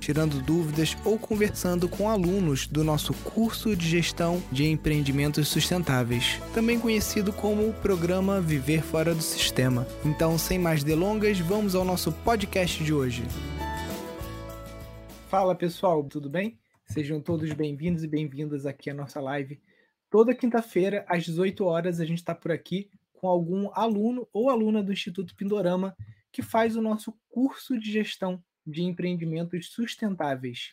tirando dúvidas ou conversando com alunos do nosso curso de gestão de empreendimentos sustentáveis, também conhecido como o programa Viver Fora do Sistema. Então, sem mais delongas, vamos ao nosso podcast de hoje. Fala pessoal, tudo bem? Sejam todos bem-vindos e bem-vindas aqui à nossa live. Toda quinta-feira, às 18 horas, a gente está por aqui com algum aluno ou aluna do Instituto Pindorama que faz o nosso curso de gestão de empreendimentos sustentáveis.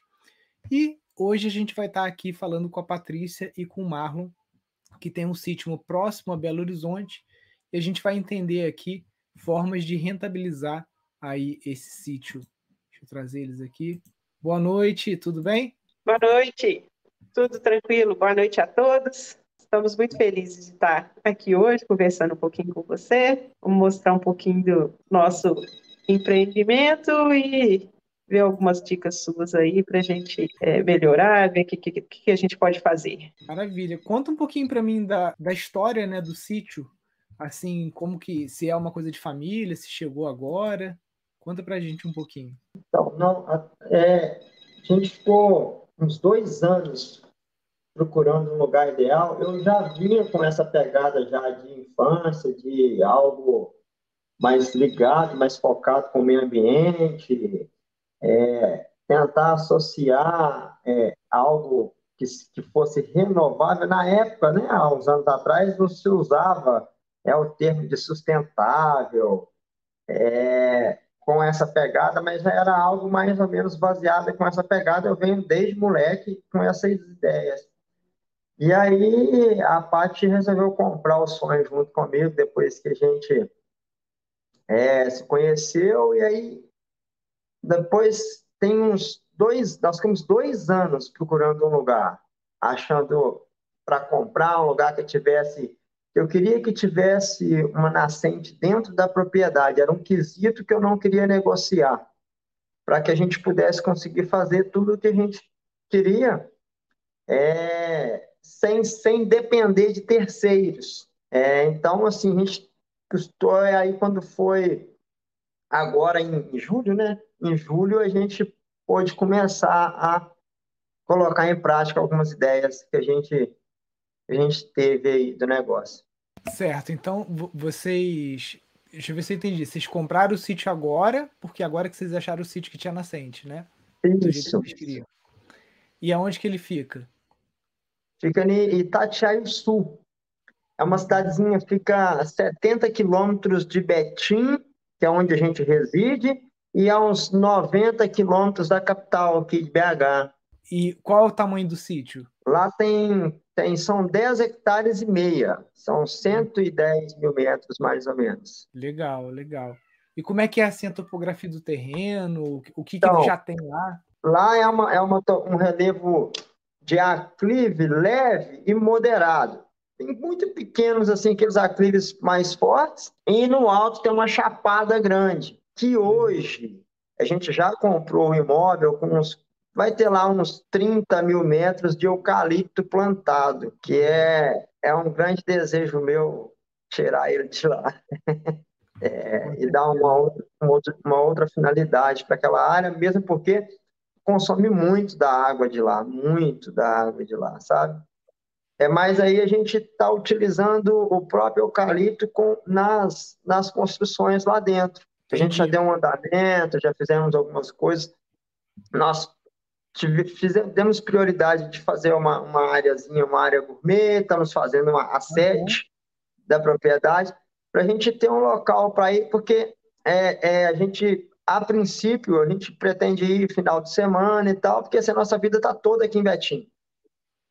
E hoje a gente vai estar aqui falando com a Patrícia e com o Marlon, que tem um sítio próximo a Belo Horizonte, e a gente vai entender aqui formas de rentabilizar aí esse sítio. Deixa eu trazer eles aqui. Boa noite, tudo bem? Boa noite, tudo tranquilo. Boa noite a todos. Estamos muito felizes de estar aqui hoje conversando um pouquinho com você. Vamos mostrar um pouquinho do nosso empreendimento e ver algumas dicas suas aí para a gente é, melhorar, ver o que, que, que, a gente pode fazer. Maravilha. Conta um pouquinho para mim da, da história né, do sítio, assim, como que, se é uma coisa de família, se chegou agora. Conta para a gente um pouquinho. Então, não, é, a gente ficou uns dois anos procurando um lugar ideal. Eu já vinha com essa pegada já de infância, de algo mais ligado, mais focado com o meio ambiente, é, tentar associar é, algo que, que fosse renovável. Na época, né, há uns anos atrás, não se usava é, o termo de sustentável é, com essa pegada, mas era algo mais ou menos baseado com essa pegada. Eu venho desde moleque com essas ideias. E aí a Paty resolveu comprar o sonho junto comigo, depois que a gente é, se conheceu, e aí depois tem uns dois, nós ficamos dois anos procurando um lugar, achando para comprar um lugar que tivesse. Eu queria que tivesse uma nascente dentro da propriedade, era um quesito que eu não queria negociar, para que a gente pudesse conseguir fazer tudo o que a gente queria é, sem, sem depender de terceiros. É, então, assim, a gente custou aí quando foi agora em julho, né? Em julho a gente pôde começar a colocar em prática algumas ideias que a gente a gente teve aí do negócio. Certo. Então vocês Deixa eu ver se eu entendi. Vocês compraram o sítio agora, porque agora que vocês acharam o sítio que tinha nascente, né? Isso. E aonde que ele fica? Fica em Itatiaio Sul. É uma cidadezinha, fica a 70 quilômetros de Betim, que é onde a gente reside, e a uns 90 quilômetros da capital aqui de BH. E qual é o tamanho do sítio? Lá tem, tem são 10 hectares e meia, são 110 mil metros mais ou menos. Legal, legal. E como é que é assim a topografia do terreno? O que, então, que já tem lá? Lá é, uma, é uma, um relevo de aclive leve e moderado. Tem muito pequenos, assim, aqueles aclives mais fortes, e no alto tem uma chapada grande, que hoje a gente já comprou um imóvel com uns. Vai ter lá uns 30 mil metros de eucalipto plantado, que é, é um grande desejo meu tirar ele de lá. É, e dar uma outra, uma outra finalidade para aquela área, mesmo porque consome muito da água de lá, muito da água de lá, sabe? É, mas aí a gente está utilizando o próprio eucalipto com, nas, nas construções lá dentro. A gente já deu um andamento, já fizemos algumas coisas. Nós fizemos, demos prioridade de fazer uma, uma áreazinha, uma área gourmet, estamos fazendo uma a sete uhum. da propriedade, para a gente ter um local para ir, porque é, é, a gente, a princípio, a gente pretende ir final de semana e tal, porque essa nossa vida está toda aqui em Betim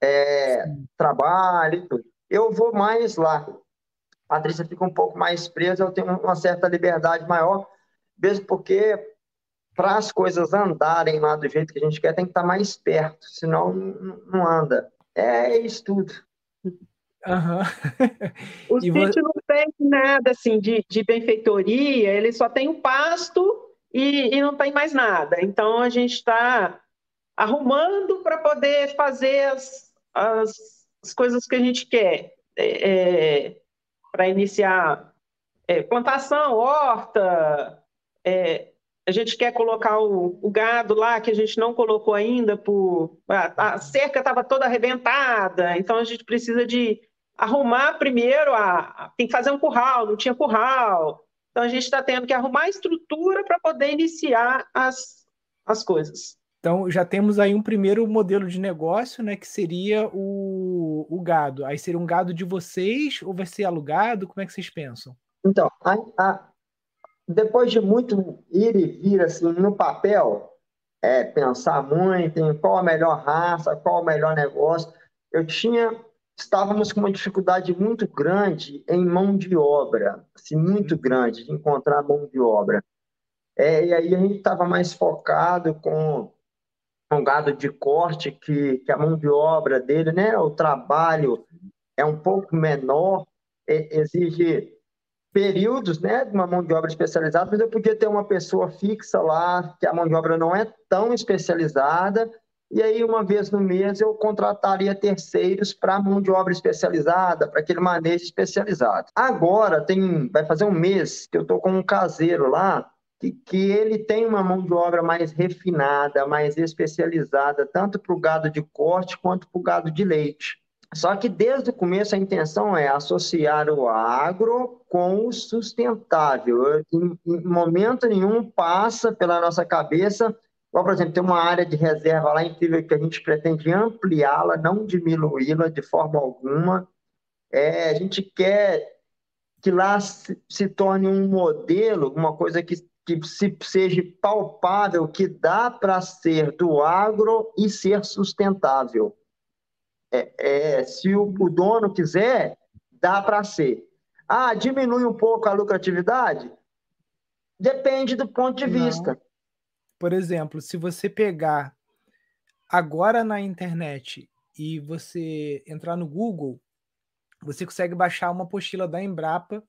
é, trabalho e tudo. Eu vou mais lá. A Patrícia fica um pouco mais presa, eu tenho uma certa liberdade maior, mesmo porque para as coisas andarem lá do jeito que a gente quer, tem que estar mais perto, senão não anda. É isso tudo. Uhum. o e sítio você... não tem nada assim de, de benfeitoria, ele só tem o pasto e, e não tem mais nada. Então a gente está arrumando para poder fazer as, as, as, coisas que a gente quer. É, é, para iniciar é, plantação, horta, é, a gente quer colocar o, o, gado lá que a gente não colocou ainda, por a, a cerca estava toda arrebentada, então a gente precisa de arrumar primeiro a, tem que fazer um curral, não tinha curral, então a gente está tendo que arrumar a estrutura para poder iniciar as, as coisas. Então já temos aí um primeiro modelo de negócio, né, que seria o, o gado. Aí seria um gado de vocês ou vai ser alugado? Como é que vocês pensam? Então, a, a, depois de muito ir e vir assim no papel, é, pensar muito em qual a melhor raça, qual o melhor negócio, eu tinha estávamos com uma dificuldade muito grande em mão de obra, assim, muito grande de encontrar mão de obra. É, e aí a gente estava mais focado com gado de corte, que, que a mão de obra dele, né, o trabalho é um pouco menor, exige períodos né, de uma mão de obra especializada, mas eu podia ter uma pessoa fixa lá, que a mão de obra não é tão especializada, e aí uma vez no mês eu contrataria terceiros para mão de obra especializada, para aquele manejo especializado. Agora, tem, vai fazer um mês que eu estou com um caseiro lá, que, que ele tem uma mão de obra mais refinada, mais especializada, tanto para o gado de corte quanto para o gado de leite. Só que desde o começo a intenção é associar o agro com o sustentável. Em, em momento nenhum passa pela nossa cabeça, igual, por exemplo, tem uma área de reserva lá incrível que a gente pretende ampliá-la, não diminuí-la de forma alguma. É, a gente quer que lá se, se, torne um modelo, uma coisa que, que se, seja palpável, que dá para ser do agro e ser sustentável é, é, se o, o dono quiser, dá para ser. Ah, diminui um pouco a lucratividade? Depende do ponto de Não. vista. Por exemplo, se você pegar agora na internet e você entrar no Google, você consegue baixar uma apostila da Embrapa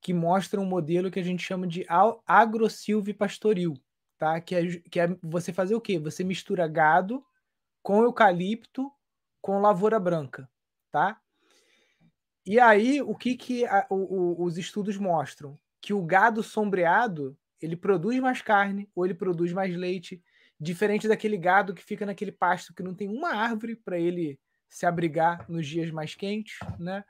que mostra um modelo que a gente chama de agrosilvipastoril, tá? Que é, que é você fazer o quê? Você mistura gado com eucalipto com lavoura branca, tá? E aí, o que, que a, o, o, os estudos mostram? Que o gado sombreado, ele produz mais carne ou ele produz mais leite, diferente daquele gado que fica naquele pasto que não tem uma árvore para ele se abrigar nos dias mais quentes, né?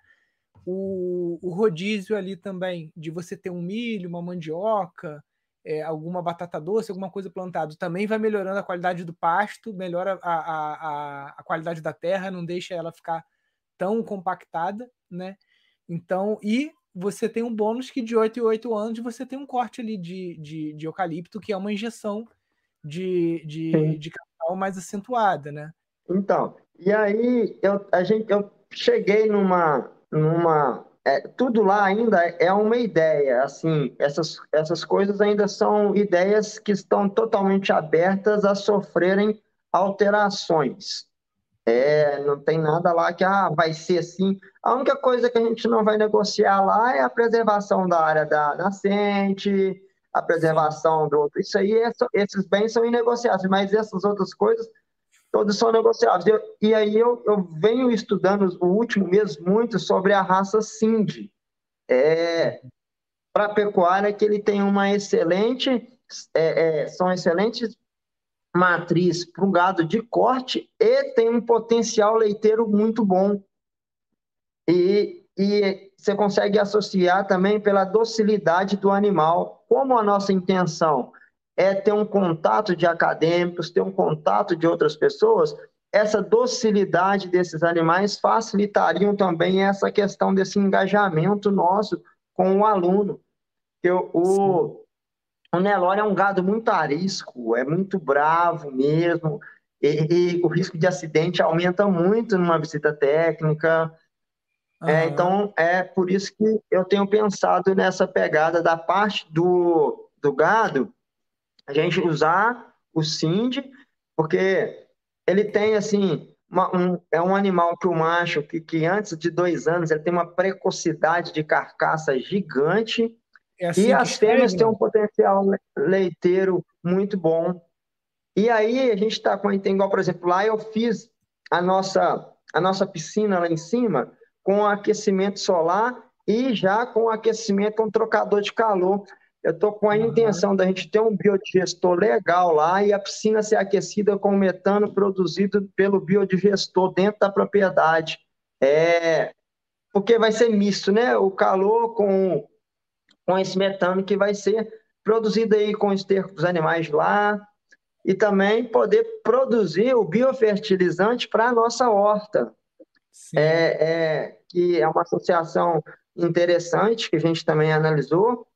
O, o rodízio ali também, de você ter um milho, uma mandioca, é, alguma batata doce, alguma coisa plantada, também vai melhorando a qualidade do pasto, melhora a, a, a, a, qualidade da terra, não deixa ela ficar tão compactada, né? Então, e você tem um bônus que de 8 em 8 anos você tem um corte ali de, de, de eucalipto, que é uma injeção de, de, de capital mais acentuada, né? Então, e aí eu, a gente, eu cheguei numa, numa é, tudo lá ainda é uma ideia, assim, essas, essas coisas ainda são ideias que estão totalmente abertas a sofrerem alterações. É, não tem nada lá que ah, vai ser assim. A única coisa que a gente não vai negociar lá é a preservação da área da nascente, a preservação do outro. Isso aí, é, esses bens são inegociáveis, mas essas outras coisas todos são negociáveis. Eu, e aí eu, eu venho estudando o último mês muito sobre a raça Cindy. É, para a pecuária que ele tem uma excelente, é, é, são excelentes matriz para o gado de corte e tem um potencial leiteiro muito bom. E, e você consegue associar também pela docilidade do animal. Como a nossa intenção é ter um contato de acadêmicos, ter um contato de outras pessoas, essa docilidade desses animais facilitariam também essa questão desse engajamento nosso com o aluno. O, o Nelore é um gado muito arisco, é muito bravo mesmo, e, e o risco de acidente aumenta muito numa visita técnica. Uhum. É, então, é por isso que eu tenho pensado nessa pegada da parte do, do gado a gente usar o SIND, porque ele tem, assim, uma, um, é um animal que o macho, que, que antes de dois anos, ele tem uma precocidade de carcaça gigante. É assim e as fêmeas têm um potencial leiteiro muito bom. E aí a gente está com tem igual, por exemplo, lá eu fiz a nossa a nossa piscina lá em cima com aquecimento solar e já com aquecimento com trocador de calor. Eu estou com a intenção da gente ter um biodigestor legal lá e a piscina ser aquecida com metano produzido pelo biodigestor dentro da propriedade. É, porque vai ser misto, né? O calor com, com esse metano que vai ser produzido aí com o esterco dos animais lá e também poder produzir o biofertilizante para a nossa horta. É, é, que é uma associação interessante que a gente também analisou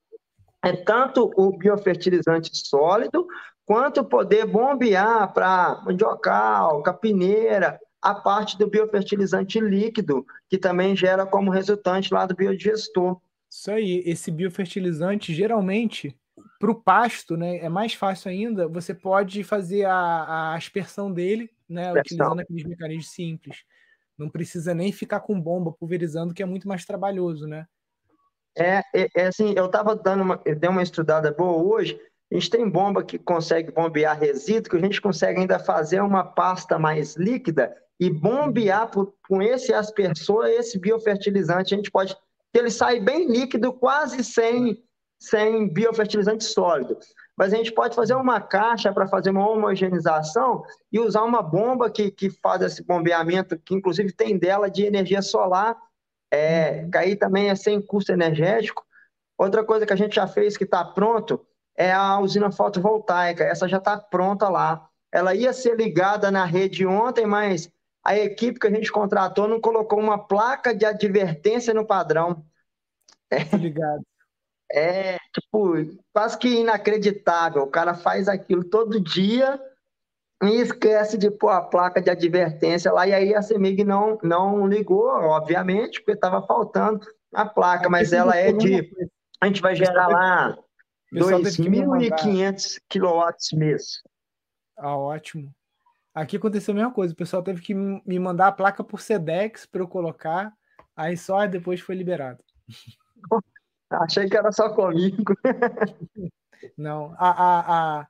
é tanto o biofertilizante sólido, quanto poder bombear para mandiocal, capineira, a parte do biofertilizante líquido, que também gera como resultante lá do biodigestor. Isso aí, esse biofertilizante, geralmente, para o pasto, né, é mais fácil ainda, você pode fazer a, a aspersão dele, né, utilizando aqueles mecanismos simples. Não precisa nem ficar com bomba pulverizando, que é muito mais trabalhoso, né? É, é, é assim, eu estava dando uma, dei uma estudada boa hoje. A gente tem bomba que consegue bombear resíduo, que a gente consegue ainda fazer uma pasta mais líquida e bombear por, com esse aspersor, esse biofertilizante. A gente pode. Ele sai bem líquido, quase sem, sem biofertilizante sólido. Mas a gente pode fazer uma caixa para fazer uma homogeneização e usar uma bomba que, que faz esse bombeamento, que inclusive tem dela de energia solar é, uhum. aí também é sem custo energético. Outra coisa que a gente já fez que está pronto é a usina fotovoltaica. Essa já está pronta lá. Ela ia ser ligada na rede ontem, mas a equipe que a gente contratou não colocou uma placa de advertência no padrão. É, ligado. É, tipo, quase que inacreditável. O cara faz aquilo todo dia e esquece de pôr a placa de advertência lá, e aí a CEMIG não, não ligou, obviamente, porque estava faltando a placa, mas ela é de. A gente vai gerar lá 2.500 kW mês. Ah, ótimo. Aqui aconteceu a mesma coisa, o pessoal teve que me mandar a placa por SEDEX para eu colocar, aí só depois foi liberado. Achei que era só comigo. Não, a, a, a,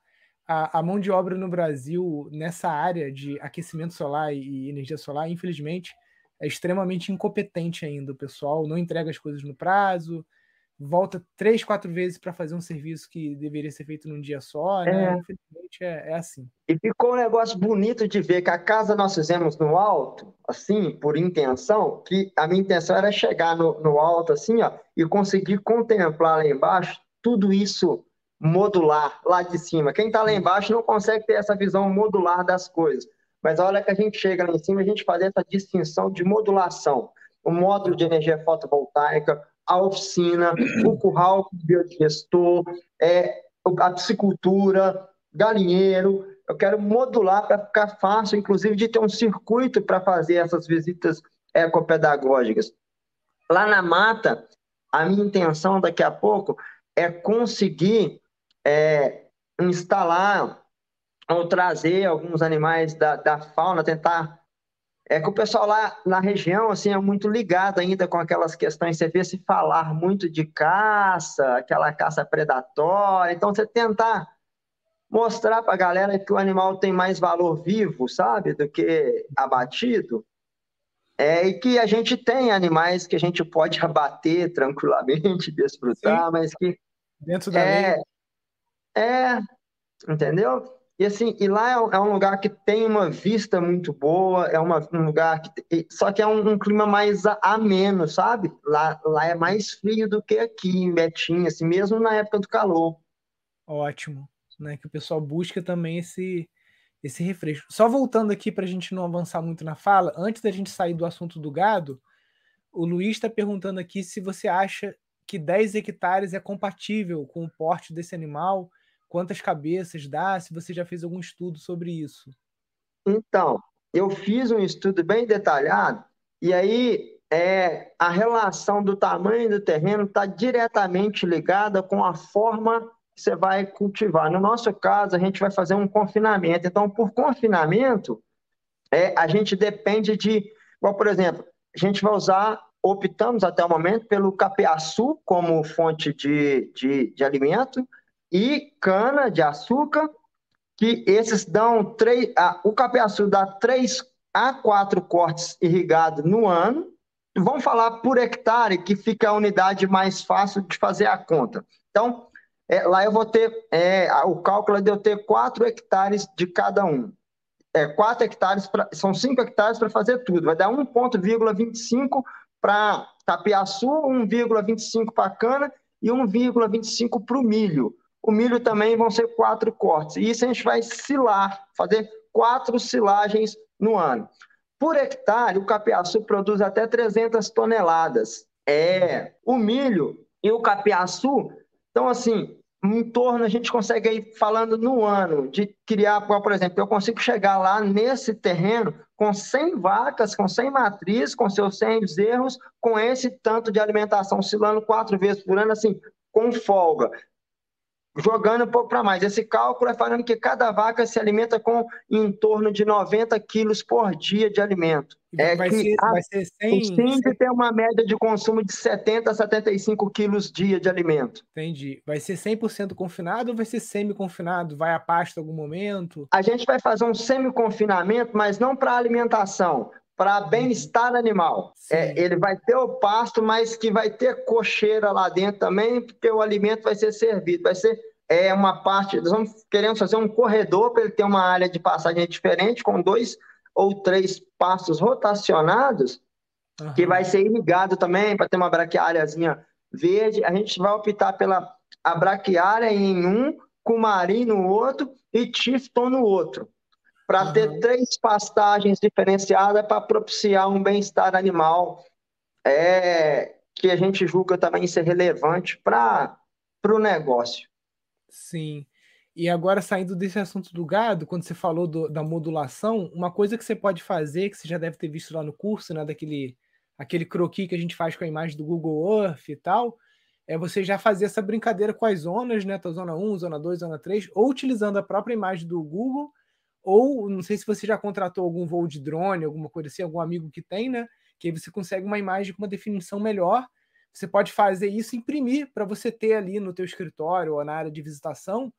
a, a, mão de obra no Brasil nessa área de aquecimento solar e energia solar, infelizmente, é extremamente incompetente ainda. O pessoal não entrega as coisas no prazo, volta três, quatro vezes para fazer um serviço que deveria ser feito num dia só, né? É. Infelizmente é, é, assim. E ficou um negócio bonito de ver que a casa nós fizemos no alto, assim, por intenção, que a minha intenção era chegar no, no alto, assim, ó, e conseguir contemplar lá embaixo tudo isso modular lá de cima. Quem está lá embaixo não consegue ter essa visão modular das coisas. Mas a hora que a gente chega lá em cima, a gente faz essa distinção de modulação. O módulo de energia fotovoltaica, a oficina, o curral biodigestor, é, a piscicultura, galinheiro. Eu quero modular para ficar fácil, inclusive, de ter um circuito para fazer essas visitas ecopedagógicas. Lá na mata, a minha intenção daqui a pouco é conseguir é, instalar ou trazer alguns animais da, da fauna, tentar. É que o pessoal lá na região assim é muito ligado ainda com aquelas questões. Você vê se falar muito de caça, aquela caça predatória. Então, você tentar mostrar para a galera que o animal tem mais valor vivo, sabe, do que abatido. É, e que a gente tem animais que a gente pode abater tranquilamente, desfrutar, Sim. mas que. Dentro da é, lei. É, entendeu? E assim, e lá é um, é um, lugar que tem uma vista muito boa, é uma, um lugar que. Só que é um, um, clima mais ameno, sabe? Lá, lá é mais frio do que aqui em Betim, assim, mesmo na época do calor. Ótimo. Né? Que o pessoal busca também esse, esse refresco. Só voltando aqui para a gente não avançar muito na fala, antes da gente sair do assunto do gado, o Luiz está perguntando aqui se você acha que 10 hectares é compatível com o porte desse animal quantas cabeças dá, se você já fez algum estudo sobre isso. Então, eu fiz um estudo bem detalhado, e aí é, a relação do tamanho do terreno está diretamente ligada com a forma que você vai cultivar. No nosso caso, a gente vai fazer um confinamento. Então, por confinamento, é, a gente depende de, por exemplo, a gente vai usar, optamos até o momento pelo capiaçu como fonte de, de, de alimento e cana de açúcar, que esses dão três, ah, o capiaçu dá três a quatro cortes irrigados no ano. Vamos falar por hectare, que fica a unidade mais fácil de fazer a conta. Então, é, lá eu vou ter, é, o cálculo é de eu ter 4 hectares de cada um. É, 4 hectares, pra, são 5 hectares para fazer tudo. Vai dar 1,25 para tapiaçu, 1,25 para cana e 1,25 para o milho. O milho também vão ser quatro cortes. E isso a gente vai silar, fazer quatro silagens no ano. Por hectare, o capiaçu produz até 300 toneladas. É, o milho e o capiaçu então, assim, em torno, a gente consegue aí, falando no ano, de criar, por exemplo, eu consigo chegar lá nesse terreno com 100 vacas, com 100 matrizes, com seus 100 erros, com esse tanto de alimentação, oscilando quatro vezes por ano, assim, com folga jogando um pouco para mais. Esse cálculo é falando que cada vaca se alimenta com em torno de 90 quilos por dia de alimento. É vai, que ser, a, vai ser 100... tem ter uma média de consumo de 70 a 75 quilos dia de alimento. Entendi. Vai ser 100% confinado ou vai ser semi-confinado? Vai a pasto em algum momento? A gente vai fazer um semi-confinamento, mas não para alimentação para bem-estar animal. É, ele vai ter o pasto, mas que vai ter cocheira lá dentro também, porque o alimento vai ser servido. Vai ser é, uma parte. Nós vamos querendo fazer um corredor para ele ter uma área de passagem diferente, com dois ou três pastos rotacionados, uhum. que vai ser irrigado também para ter uma braquiáriazinha verde. A gente vai optar pela a braquiária em um, cumari no outro e tifton no outro para uhum. ter três pastagens diferenciadas para propiciar um bem-estar animal é, que a gente julga também ser relevante para o negócio. Sim. E agora, saindo desse assunto do gado, quando você falou do, da modulação, uma coisa que você pode fazer, que você já deve ter visto lá no curso, né, daquele aquele croquis que a gente faz com a imagem do Google Earth e tal, é você já fazer essa brincadeira com as zonas, né, zona 1, zona 2, zona 3, ou utilizando a própria imagem do Google, ou não sei se você já contratou algum voo de drone, alguma coisa assim, algum amigo que tem, né? Que aí você consegue uma imagem com uma definição melhor. Você pode fazer isso, imprimir para você ter ali no teu escritório ou na área de visitação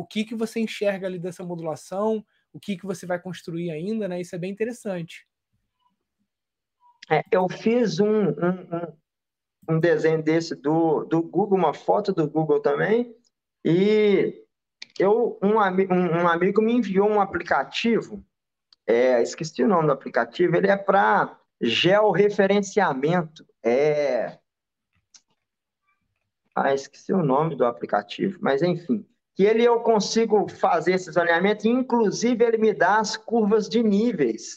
o que que você enxerga ali dessa modulação, o que que você vai construir ainda, né? Isso é bem interessante. É, eu fiz um, um, um desenho desse do, do Google, uma foto do Google também, e eu, um, um, um amigo me enviou um aplicativo, é, esqueci o nome do aplicativo, ele é para georreferenciamento. É... Ah, esqueci o nome do aplicativo, mas enfim. Que ele eu consigo fazer esses alinhamentos, inclusive ele me dá as curvas de níveis.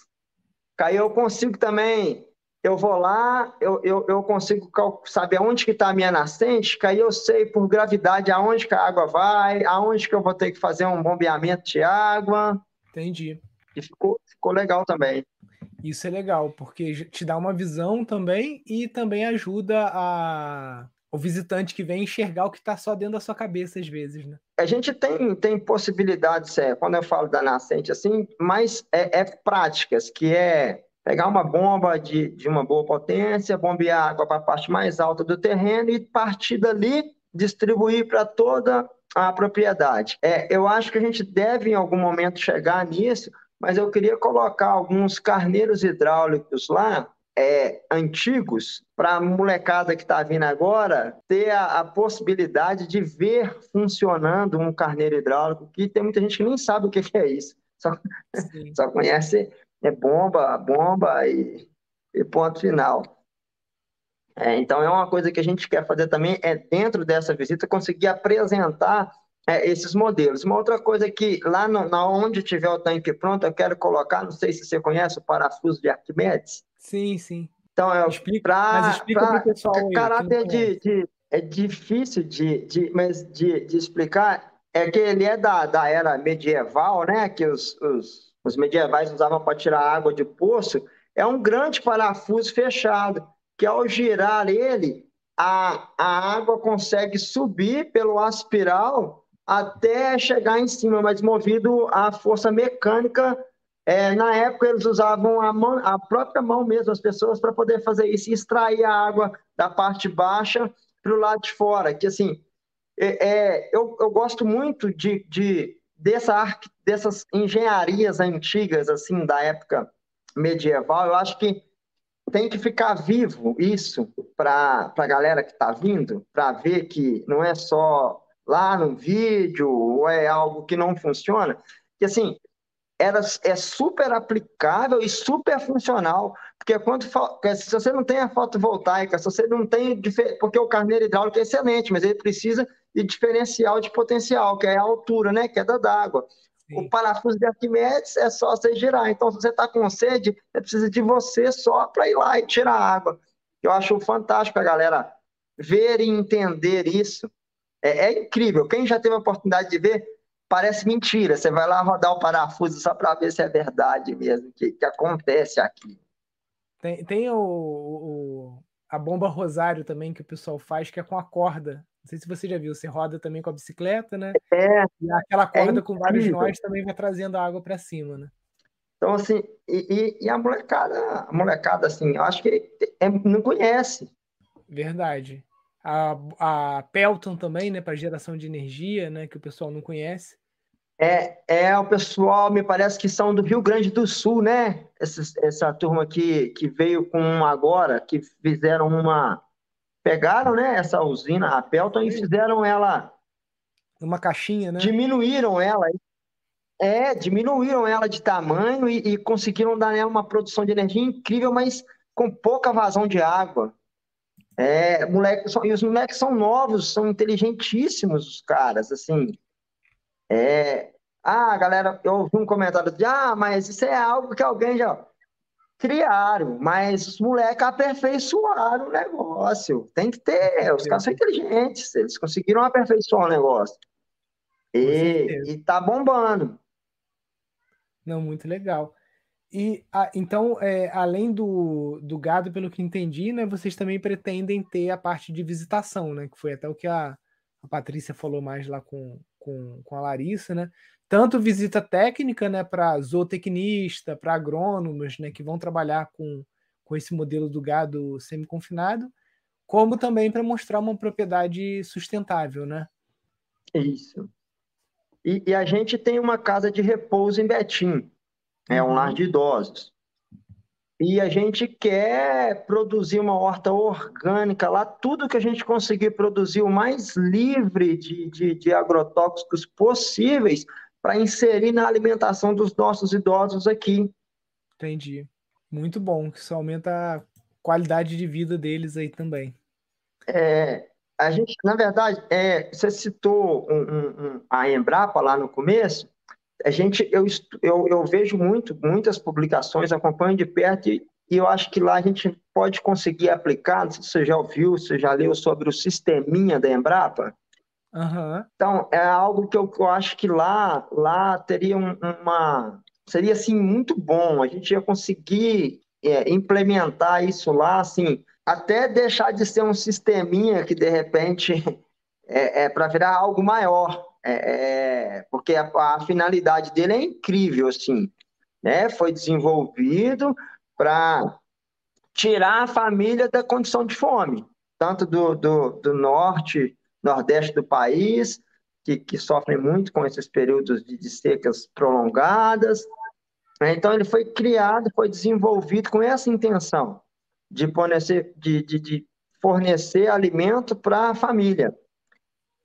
Aí eu consigo também eu vou lá, eu, eu, eu consigo saber aonde que está a minha nascente, que aí eu sei por gravidade aonde que a água vai, aonde que eu vou ter que fazer um bombeamento de água. Entendi. E ficou, ficou legal também. Isso é legal, porque te dá uma visão também e também ajuda a, o visitante que vem enxergar o que está só dentro da sua cabeça às vezes, né? A gente tem, tem possibilidades, é, quando eu falo da nascente, assim, mas é, é práticas, que é pegar uma bomba de, de uma boa potência, bombear água para a parte mais alta do terreno e partir dali distribuir para toda a propriedade. É, eu acho que a gente deve em algum momento chegar nisso, mas eu queria colocar alguns carneiros hidráulicos lá, é, antigos, para a molecada que está vindo agora ter a, a, possibilidade de ver funcionando um carneiro hidráulico, que tem muita gente que nem sabe o que, que é isso, só, só conhece é bomba, bomba e, e ponto final. É, então, é uma coisa que a gente quer fazer também, é dentro dessa visita, conseguir apresentar é, esses modelos. Uma outra coisa que lá no, na onde tiver o tanque pronto, eu quero colocar, não sei se você conhece o parafuso de Arquimedes. Sim, sim. Então, é para o pessoal. Aí, caráter de, de, é difícil de, de, mas de, de explicar, é que ele é da, da era medieval, né? Que os, os os medievais usavam para tirar água de poço, é um grande parafuso fechado, que ao girar ele, a, a água consegue subir pelo aspiral até chegar em cima, mas movido à força mecânica É, na época eles usavam a, mão, a própria mão mesmo, as pessoas, para poder fazer isso extrair a água da parte baixa para o lado de fora. Que assim, é, é, eu, eu gosto muito de, de dessa, dessas engenharias antigas, assim, da época medieval. Eu acho que tem que ficar vivo isso para a galera que está vindo, para ver que não é só lá no vídeo ou é algo que não funciona. Que assim, era, é super aplicável e super funcional, porque quando se você não tem a fotovoltaica, se você não tem porque o carneiro hidráulico é excelente, mas ele precisa de diferencial de potencial, que é a altura, né, queda d'água. O parafuso de Arquimedes é só você girar. Então, se você está com sede, você precisa de você só para ir lá e tirar a água. Eu acho fantástico a galera ver e entender isso. É, é incrível. Quem já teve a oportunidade de ver, parece mentira. Você vai lá rodar o parafuso só para ver se é verdade mesmo, que, que acontece aqui. Tem, tem o, o, a bomba rosário também que o pessoal faz, que é com a corda. Não sei se você já viu, você roda também com a bicicleta, né? É. E aquela corda é com vários nós também vai trazendo a água para cima, né? Então, assim, e, e, a molecada, a molecada, assim, eu acho que é, não conhece. Verdade. A, a Pelton também, né, para geração de energia, né, que o pessoal não conhece. É, é o pessoal, me parece que são do Rio Grande do Sul, né? Essa, essa turma que, que veio com agora, que fizeram uma. Pegaram, né, essa usina, a Pelton, e fizeram ela. Uma caixinha, né? Diminuíram ela. É, diminuíram ela de tamanho e, e conseguiram dar nela uma produção de energia incrível, mas com pouca vazão de água. É, moleque, e os moleques são novos, são inteligentíssimos, os caras, assim. É, ah, galera, eu ouvi um comentário de, ah, mas isso é algo que alguém já criaram, mas os moleques aperfeiçoaram o negócio. Tem que ter, os caras são inteligentes, eles conseguiram aperfeiçoar o negócio. E, e tá bombando. Não, muito legal. E a, então, é, além do, do gado, pelo que entendi, né, vocês também pretendem ter a parte de visitação, né? Que foi até o que a, a Patrícia falou mais lá com, com, com a Larissa, né? Tanto visita técnica, né, para zootecnista, para agrônomos, né, que vão trabalhar com, com esse modelo do gado semi-confinado, como também para mostrar uma propriedade sustentável, né? Isso. E, e, a gente tem uma casa de repouso em Betim, é um lar uhum. de idosos. E a gente quer produzir uma horta orgânica lá, tudo que a gente conseguir produzir o mais livre de, de, de agrotóxicos possíveis para inserir na alimentação dos nossos idosos aqui. Entendi. Muito bom, que isso aumenta a qualidade de vida deles aí também. É, a gente, na verdade, é, você citou um, um, um, a Embrapa lá no começo, a gente, eu, eu, eu vejo muito, muitas publicações, acompanho de perto e, e eu acho que lá a gente pode conseguir aplicar, não sei se você já ouviu, você já leu sobre o sisteminha da Embrapa. Uhum. Então, é algo que eu, eu acho que lá, lá teria uma... Seria, assim, muito bom. A gente ia conseguir é, implementar isso lá, assim, até deixar de ser um sisteminha que, de repente, é, é para virar algo maior. É, é, porque a, a, finalidade dele é incrível, assim, né? Foi desenvolvido para tirar a família da condição de fome, tanto do, do, do norte, nordeste do país, que, que sofrem muito com esses períodos de, de secas prolongadas. Então, ele foi criado, foi desenvolvido com essa intenção de fornecer, de, de, de fornecer alimento para a família.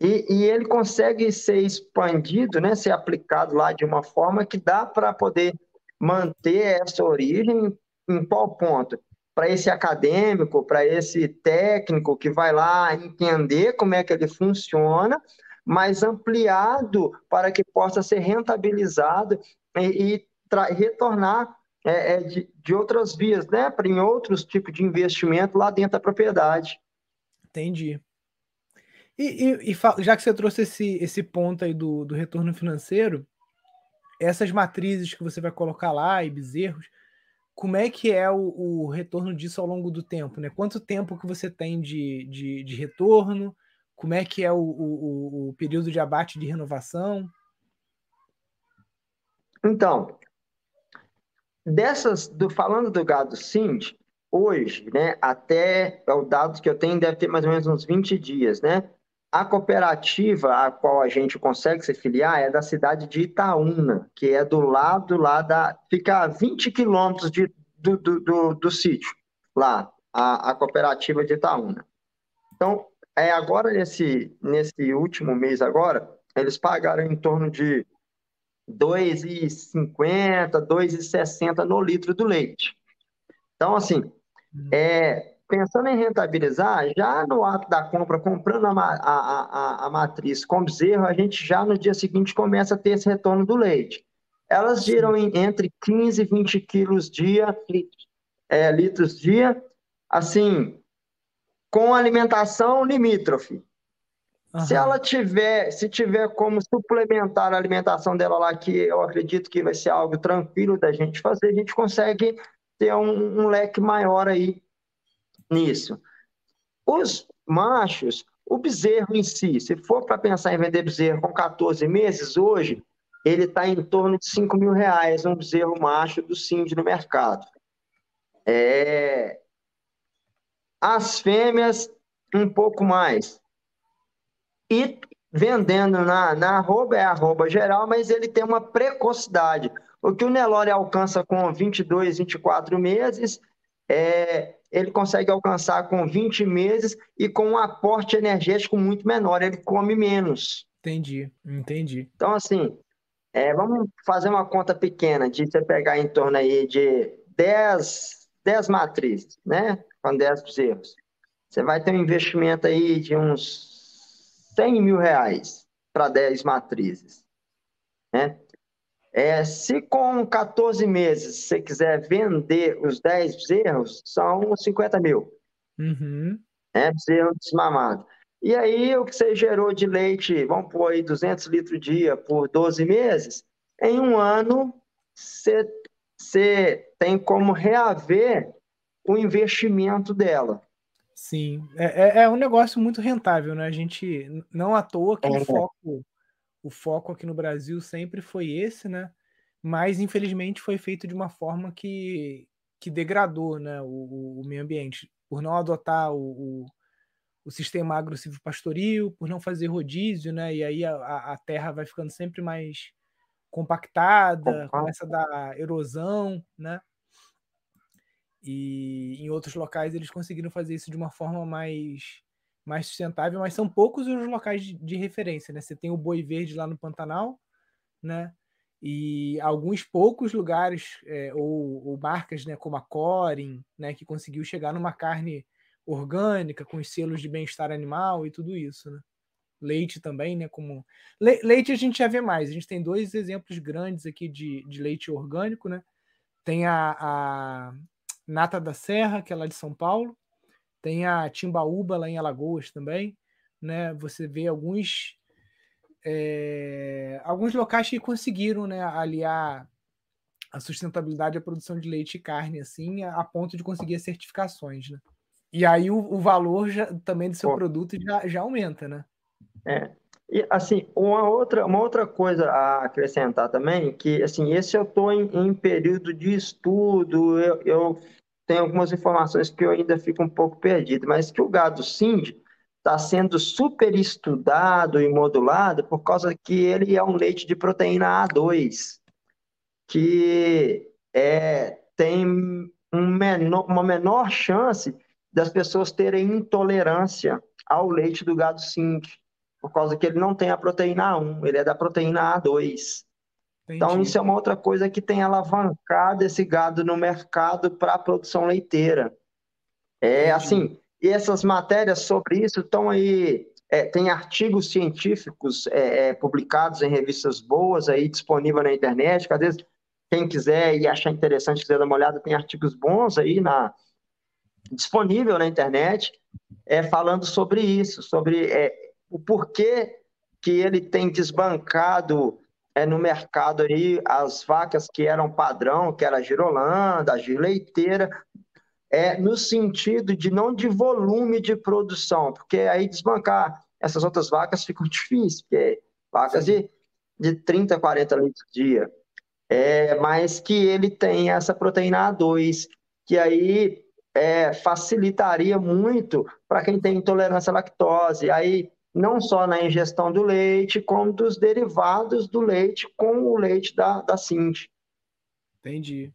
E, e, ele consegue ser expandido, né, ser aplicado lá de uma forma que dá para poder manter essa origem em qual ponto? Para esse acadêmico, para esse técnico que vai lá entender como é que ele funciona, mas ampliado para que possa ser rentabilizado e, e retornar é, é, de, de outras vias, né, para em outros tipos de investimento lá dentro da propriedade. Entendi. E, e, e, já que você trouxe esse, esse ponto aí do, do retorno financeiro, essas matrizes que você vai colocar lá e bezerros, como é que é o, o, retorno disso ao longo do tempo? Né? Quanto tempo que você tem de, de, de retorno? Como é que é o, o, o, período de abate de renovação? Então, dessas, do, falando do gado Sind, hoje, né, até é o dado que eu tenho, deve ter mais ou menos uns 20 dias, né? A cooperativa a qual a gente consegue se filiar é da cidade de Itaúna, que é do lado lá da. fica a 20 quilômetros de, do, do, do, do sítio, lá, a, a cooperativa de Itaúna. Então, é agora nesse, nesse último mês agora, eles pagaram em torno de 2,50, 2,60 no litro do leite. Então, assim, hum. é, pensando em rentabilizar, já no ato da compra, comprando a, a, a, a matriz com bezerro, a gente já no dia seguinte começa a ter esse retorno do leite. Elas giram em, entre 15 e 20 quilos dia, é, litros dia, assim, com alimentação limítrofe. Uhum. Se ela tiver, se tiver como suplementar a alimentação dela lá, que eu acredito que vai ser algo tranquilo da gente fazer, a gente consegue ter um, um leque maior aí nisso. Os machos, o bezerro em si, se for para pensar em vender bezerro com 14 meses, hoje ele está em torno de 5 mil reais, um bezerro macho do Sind no mercado. É... As fêmeas, um pouco mais. E vendendo na, na arroba, é arroba geral, mas ele tem uma precocidade. O que o Nelore alcança com 22, 24 meses, é, ele consegue alcançar com 20 meses e com um aporte energético muito menor, ele come menos. Entendi, entendi. Então, assim, é, vamos fazer uma conta pequena de você pegar em torno aí de 10, 10 matrizes, né? Com 10 bezerros. Você vai ter um investimento aí de uns 100 mil reais para 10 matrizes, né? É, se com 14 meses você quiser vender os 10 bezerros, são 50 mil. Uhum. É, bezerro desmamado. E aí, o que você gerou de leite, vamos pôr aí 200 litros dia por 12 meses, em um ano você, você tem como reaver o investimento dela. Sim, é, é, é um negócio muito rentável, né? A gente, não à toa que é. o foco o foco aqui no Brasil sempre foi esse, né? Mas infelizmente foi feito de uma forma que, que degradou né, o, o meio ambiente, por não adotar o, o, o sistema agro-pastoril, por não fazer rodízio, né? E aí a, a terra vai ficando sempre mais compactada, começa a dar erosão, né? E em outros locais eles conseguiram fazer isso de uma forma mais mais sustentável, mas são poucos os locais de, de, referência, né? Você tem o Boi Verde lá no Pantanal, né? E alguns poucos lugares é, ou, ou, marcas, né, como a Corin, né, que conseguiu chegar numa carne orgânica com os selos de bem-estar animal e tudo isso, né? Leite também, né? Como Le leite a gente já vê mais. A gente tem dois exemplos grandes aqui de, de leite orgânico, né? Tem a, a Nata da Serra, que é lá de São Paulo, tem a Timbaúba lá em Alagoas também, né? Você vê alguns é, alguns locais que conseguiram, né, aliar a sustentabilidade à produção de leite e carne, assim, a, ponto de conseguir certificações, né? E aí o, o valor já, também do seu Pô. produto já, já aumenta, né? É. E, assim, uma outra, uma outra coisa a acrescentar também, que, assim, esse eu estou em, em, período de estudo, eu, eu tem algumas informações que eu ainda fico um pouco perdido, mas que o gado Sind está sendo super estudado e modulado por causa que ele é um leite de proteína A2, que é, tem um menor, uma menor chance das pessoas terem intolerância ao leite do gado Sind, por causa que ele não tem a proteína A1, ele é da proteína A2. Então, isso é uma outra coisa que tem alavancado esse gado no mercado para a produção leiteira. É Entendi. assim, e essas matérias sobre isso estão aí. É, tem artigos científicos é, é, publicados em revistas boas aí disponível na internet. Que, às vezes, quem quiser e achar interessante, quiser dar uma olhada, tem artigos bons aí na, disponível na internet é, falando sobre isso, sobre é, o porquê que ele tem desbancado é, no mercado aí as vacas que eram padrão, que era a girolanda, a girleiteira, é, no sentido de não de volume de produção, porque aí desbancar essas outras vacas fica difícil, porque vacas de, de 30, 40 litros por dia. é, mas que ele tem essa proteína A2, que aí é, facilitaria muito para quem tem intolerância à lactose. Aí, não só na ingestão do leite, como dos derivados do leite com o leite da, da Cinti. Entendi.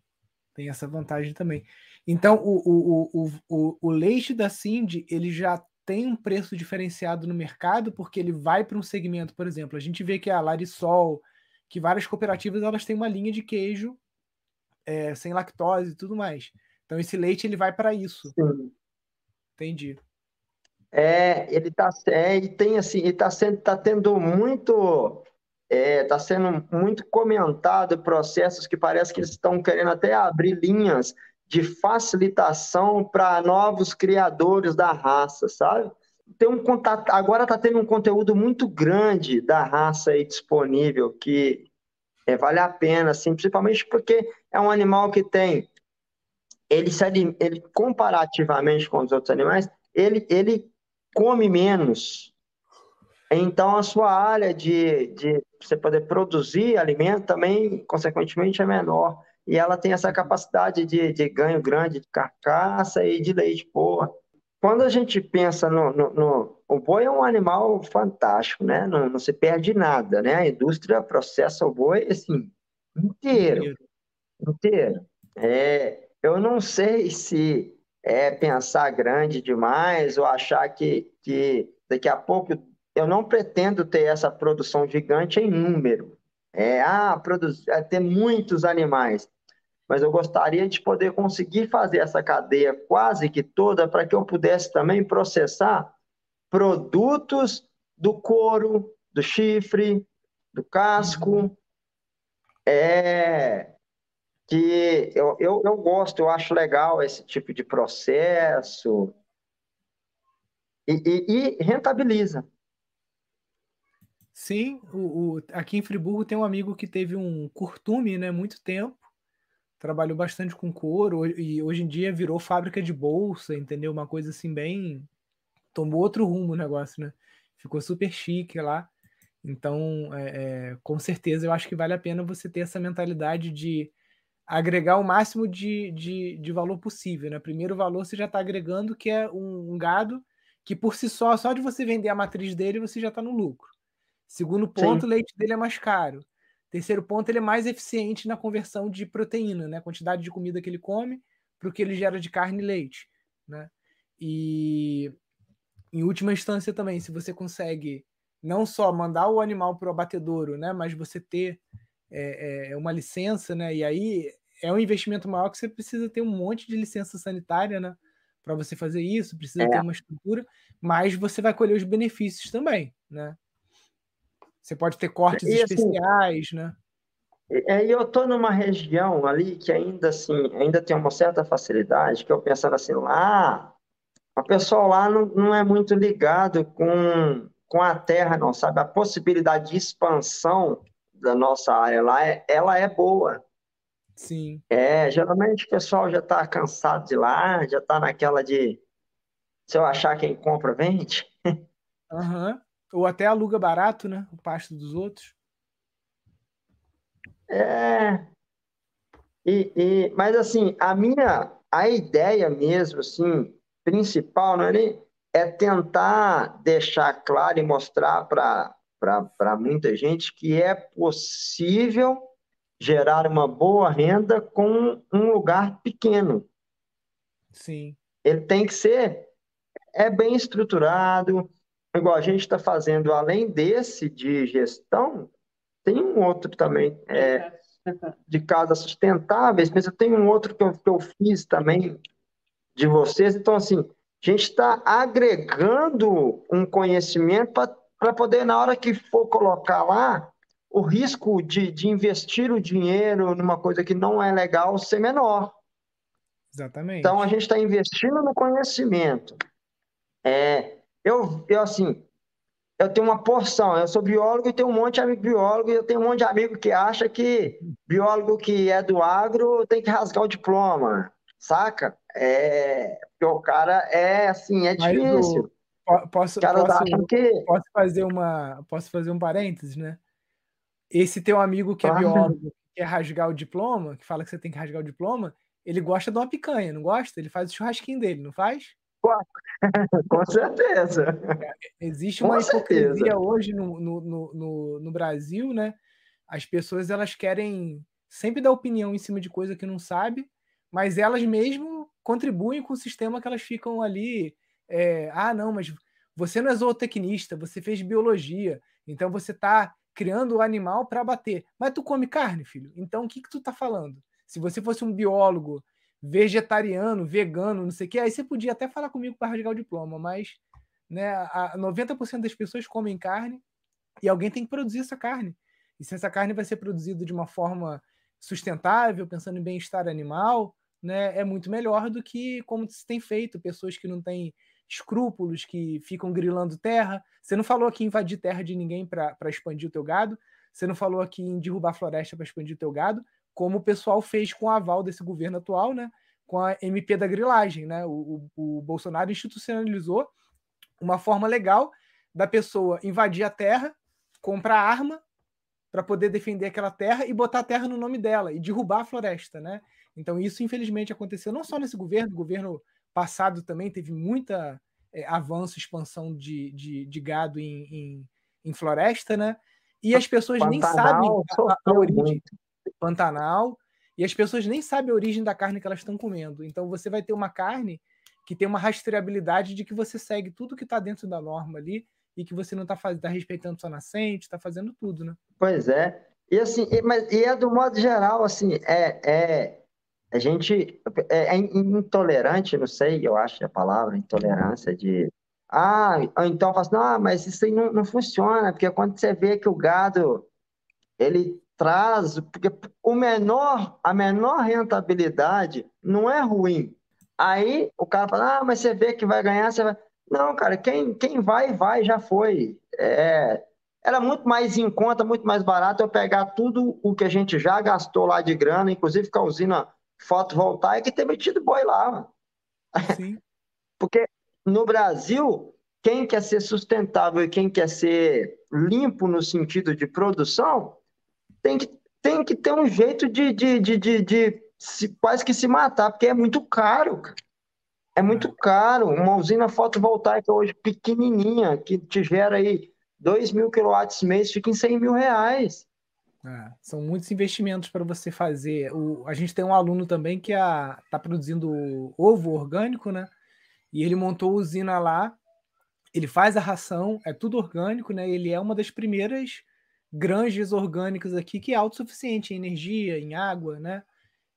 Tem essa vantagem também. Então, o, o, o, o, o leite da Cindy, ele já tem um preço diferenciado no mercado, porque ele vai para um segmento, por exemplo, a gente vê que a Larisol, que várias cooperativas elas têm uma linha de queijo é, sem lactose e tudo mais. Então esse leite ele vai para isso. Sim. Entendi. É, ele tá, é, ele tem assim, ele tá sendo, tá tendo muito, é, tá sendo muito comentado processos que parece que eles estão querendo até abrir linhas de facilitação para novos criadores da raça, sabe? Tem um contato, agora está tendo um conteúdo muito grande da raça aí disponível que é, vale a pena, assim, principalmente porque é um animal que tem ele, se, ele comparativamente com os outros animais, ele, ele come menos. Então, a sua área de, de você poder produzir alimento também, consequentemente, é menor. E ela tem essa capacidade de, de ganho grande de carcaça e de leite. Pô, quando a gente pensa no, no, no, O boi é um animal fantástico, né? Não, não se perde nada, né? A indústria processa o boi, assim, inteiro. Inteiro. É, eu não sei se é pensar grande demais ou achar que, que daqui a pouco eu não pretendo ter essa produção gigante em número. É, ah, produzir, é ter muitos animais. Mas eu gostaria de poder conseguir fazer essa cadeia quase que toda para que eu pudesse também processar produtos do couro, do chifre, do casco, é, que eu, eu, eu gosto, eu acho legal esse tipo de processo e, e, e rentabiliza. Sim, o, o, aqui em Friburgo tem um amigo que teve um curtume, né, muito tempo, trabalhou bastante com couro e hoje em dia virou fábrica de bolsa, entendeu? Uma coisa assim bem tomou outro rumo o negócio, né? Ficou super chique lá. Então, é, é, com certeza, eu acho que vale a pena você ter essa mentalidade de agregar o máximo de, de, de valor possível. Né? Primeiro valor você já está agregando, que é um, um, gado que por si só, só de você vender a matriz dele, você já está no lucro. Segundo ponto, Sim. o leite dele é mais caro. Terceiro ponto, ele é mais eficiente na conversão de proteína, né? A quantidade de comida que ele come para o que ele gera de carne e leite, né? E em última instância também, se você consegue não só mandar o animal para o abatedouro, né? Mas você ter é, é uma licença, né? E aí é um investimento maior que você precisa ter um monte de licença sanitária, né? Para você fazer isso, precisa é. ter uma estrutura, mas você vai colher os benefícios também, né? Você pode ter cortes e, assim, especiais, né? É, eu estou numa região ali que ainda assim, ainda tem uma certa facilidade, que eu pensando assim, lá, o pessoal lá não, não é muito ligado com, com a terra, não, sabe? A possibilidade de expansão da nossa área lá, é, ela é boa. Sim. É, geralmente o pessoal já está cansado de lá, já está naquela de se eu achar quem compra, vende. Uhum. Ou até aluga barato, né? O pasto dos outros. É. E, e, mas assim, a minha a ideia mesmo, assim, principal, não é, nem, é tentar deixar claro e mostrar para para muita gente que é possível gerar uma boa renda com um lugar pequeno. Sim. Ele tem que ser é bem estruturado, igual a gente está fazendo, além desse de gestão, tem um outro também é, de casas sustentáveis, mas eu tenho um outro que eu, que eu fiz também de vocês. Então, assim, a gente está agregando um conhecimento para para poder, na hora que for colocar lá, o risco de, de investir o dinheiro numa coisa que não é legal ser menor. Exatamente. Então, a gente está investindo no conhecimento. É, eu, eu, assim, eu tenho uma porção, eu sou biólogo e tenho um monte de amigo biólogo, e eu tenho um monte de amigo que acha que biólogo que é do agro tem que rasgar o diploma, saca? É, porque o cara é assim, é difícil. Posso, posso, que... posso fazer uma posso fazer um parênteses, né? Esse teu amigo que é biólogo, quer rasgar o diploma, que fala que você tem que rasgar o diploma, ele gosta de uma picanha, não gosta? Ele faz o churrasquinho dele, não faz? Com certeza. É, existe uma Com hipocrisia certeza. hoje no, no, no, no, Brasil, né? As pessoas elas querem sempre dar opinião em cima de coisa que não sabe, mas elas mesmo contribuem com o sistema que elas ficam ali. É, ah, não, mas você não é zootecnista, você fez biologia, então você está criando o animal para bater. Mas tu come carne, filho. Então o que, que tu está falando? Se você fosse um biólogo vegetariano, vegano, não sei o que, aí você podia até falar comigo para rasgar o diploma, mas né, a 90% das pessoas comem carne e alguém tem que produzir essa carne. E se essa carne vai ser produzida de uma forma sustentável, pensando em bem-estar animal, né, é muito melhor do que como se tem feito, pessoas que não têm escrúpulos, que ficam grilando terra. Você não falou aqui em invadir terra de ninguém para expandir o teu gado, você não falou aqui em derrubar floresta para expandir o teu gado, como o pessoal fez com o aval desse governo atual, né, com a MP da grilagem. Né? O, o, o Bolsonaro institucionalizou uma forma legal da pessoa invadir a terra, comprar arma para poder defender aquela terra e botar a terra no nome dela e derrubar a floresta, né? Então isso infelizmente aconteceu não só nesse governo, governo passado também teve muita é, avanço, expansão de, de, de gado em, em, em, floresta, né? E as pessoas Pantanal, nem sabem a, a origem. Pantanal. E as pessoas nem sabem a origem da carne que elas estão comendo. Então você vai ter uma carne que tem uma rastreabilidade de que você segue tudo que está dentro da norma ali e que você não está tá respeitando sua nascente, está fazendo tudo, né? Pois é. E assim, e, mas, e é do modo geral, assim, é, é a gente é, é, intolerante, não sei, eu acho a palavra intolerância de ah, então fala assim, não, mas isso aí não, não funciona, porque quando você vê que o gado ele traz, porque o menor, a menor rentabilidade não é ruim. Aí o cara fala, ah, mas você vê que vai ganhar, você vai. Não, cara, quem, quem vai, vai, já foi. É, era muito mais em conta, muito mais barato eu pegar tudo o que a gente já gastou lá de grana, inclusive com a usina fotovoltaica e ter metido boi lá. Sim. Porque no Brasil, quem quer ser sustentável e quem quer ser limpo no sentido de produção, tem que, tem que ter um jeito de, de, de, de, de se, quase que se matar, porque é muito caro. É muito é. caro. Uma usina fotovoltaica hoje pequenininha, que te gera aí 2 mil quilowatts mês, fica em 100 mil reais. É, são muitos investimentos para você fazer. O, a gente tem um aluno também que está produzindo ovo orgânico, né? E ele montou usina lá. Ele faz a ração, é tudo orgânico, né? Ele é uma das primeiras granjas orgânicas aqui que é autossuficiente em energia, em água, né?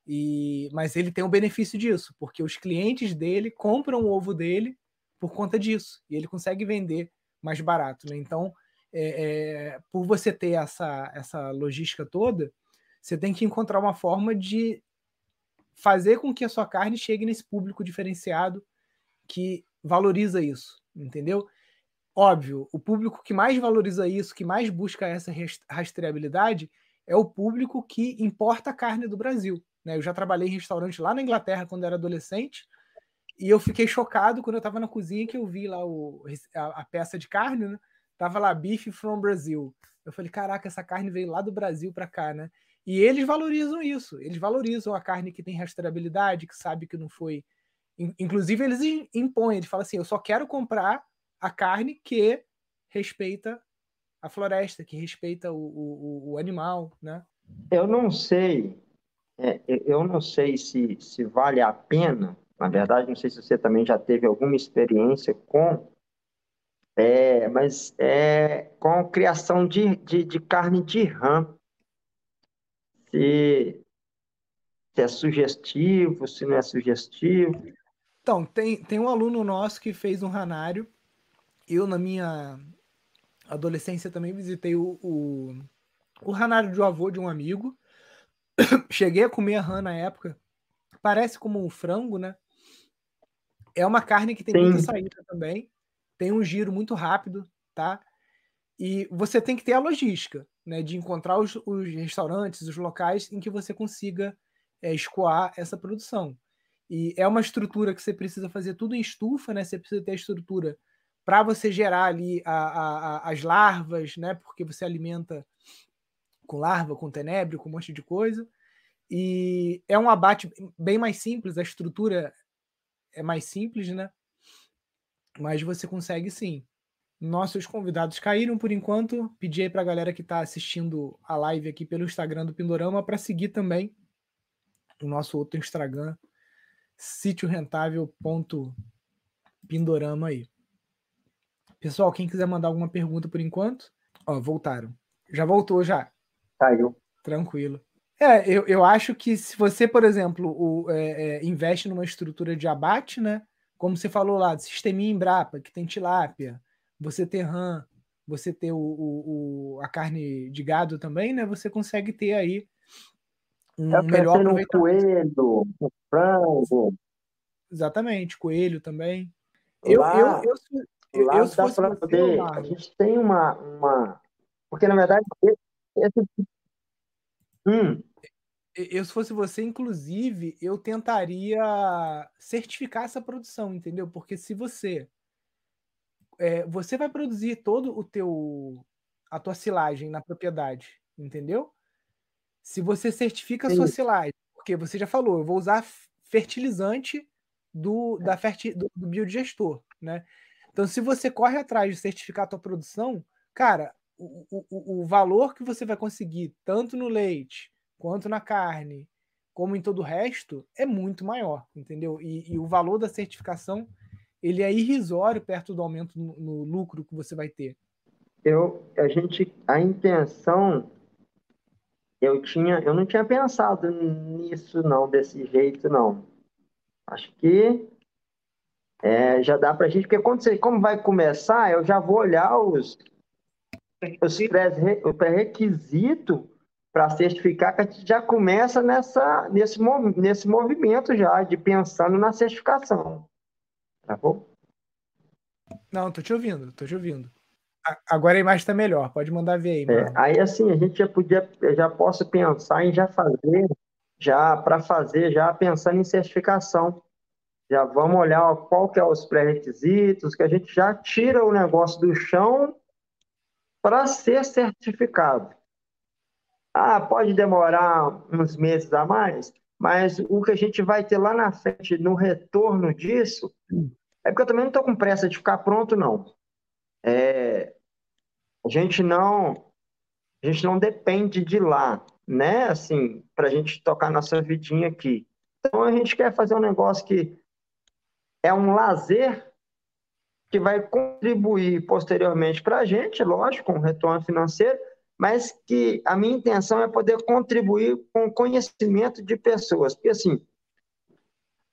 E, mas ele tem o benefício disso, porque os clientes dele compram o ovo dele por conta disso. E ele consegue vender mais barato, né? Então, é, é, por você ter essa, essa logística toda, você tem que encontrar uma forma de fazer com que a sua carne chegue nesse público diferenciado que valoriza isso, entendeu? Óbvio, o público que mais valoriza isso, que mais busca essa rastreabilidade, é o público que importa a carne do Brasil. Né? Eu já trabalhei em restaurante lá na Inglaterra quando era adolescente, e eu fiquei chocado quando eu estava na cozinha que eu vi lá o, a, a peça de carne, né? Tava lá, beef from Brazil. Eu falei, caraca, essa carne veio lá do Brasil para cá, né? E eles valorizam isso. Eles valorizam a carne que tem rastreabilidade, que sabe que não foi. Inclusive, eles impõem, eles falam assim: eu só quero comprar a carne que respeita a floresta, que respeita o, o, o animal, né? Eu não sei, é, eu não sei se, se vale a pena. Na verdade, não sei se você também já teve alguma experiência com é, mas é com a criação de, de, de carne de rã. Se, se é sugestivo, se não é sugestivo. Então, tem, tem um aluno nosso que fez um ranário. Eu, na minha adolescência, também visitei o, o, o ranário de um avô de um amigo. Cheguei a comer rã na época. Parece como um frango, né? É uma carne que tem Sim. muita saída também tem um giro muito rápido, tá? E você tem que ter a logística, né, de encontrar os, os restaurantes, os locais em que você consiga é, escoar essa produção. E é uma estrutura que você precisa fazer tudo em estufa, né? Você precisa ter a estrutura para você gerar ali a, a, a, as larvas, né? Porque você alimenta com larva, com tenebro, com um monte de coisa. E é um abate bem mais simples, a estrutura é mais simples, né? Mas você consegue sim. Nossos convidados caíram por enquanto. Pedi aí para a galera que está assistindo a live aqui pelo Instagram do Pindorama para seguir também o nosso outro Instagram, sítio rentável.pindorama aí. Pessoal, quem quiser mandar alguma pergunta por enquanto, ó, voltaram. Já voltou já. Caiu. Tranquilo. É, eu, eu acho que se você, por exemplo, o, é, é, investe numa estrutura de abate, né? Como você falou lá, sisteminha Embrapa, que tem tilápia, você ter RAM, você ter o, o, o, a carne de gado também, né? Você consegue ter aí um eu melhor aproveitamento. Um coelho, um frango. Exatamente, coelho também. Eu, lá, eu, eu, eu, eu, se dá para poder. A gente tem uma, uma. Porque, na verdade, esse, hum. Eu, se fosse você, inclusive, eu tentaria certificar essa produção, entendeu? Porque se você é, você vai produzir todo o teu a tua silagem na propriedade, entendeu? Se você certifica a sua silagem, porque você já falou, eu vou usar fertilizante do, da ferti, do, do biodigestor, né? Então, se você corre atrás de certificar a tua produção, cara, o, o, o valor que você vai conseguir, tanto no leite, quanto na carne, como em todo o resto, é muito maior, entendeu? E, e o valor da certificação ele é irrisório perto do aumento no, no, lucro que você vai ter. Eu, a gente, a intenção, eu tinha, eu não tinha pensado nisso não, desse jeito não. Acho que é, já dá para a gente, porque quando você, como vai começar, eu já vou olhar os, os pré-requisito para certificar que a gente já começa nessa, nesse, nesse movimento já de pensando na certificação. Tá bom? Não, tô te ouvindo, tô te ouvindo. Agora a imagem está melhor, pode mandar ver aí. É, aí assim, a gente já podia, já posso pensar em já fazer, já para fazer, já pensando em certificação. Já vamos olhar qual que é os pré-requisitos, que a gente já tira o negócio do chão para ser certificado. Ah, pode demorar uns meses a mais, mas o que a gente vai ter lá na frente, no retorno disso, é porque eu também não estou com pressa de ficar pronto, não. É, a gente não a gente não depende de lá, né? Assim, para a gente tocar nossa vidinha aqui. Então a gente quer fazer um negócio que é um lazer que vai contribuir posteriormente para a gente, lógico, com retorno financeiro, mas que a minha intenção é poder contribuir com o conhecimento de pessoas. Porque, assim,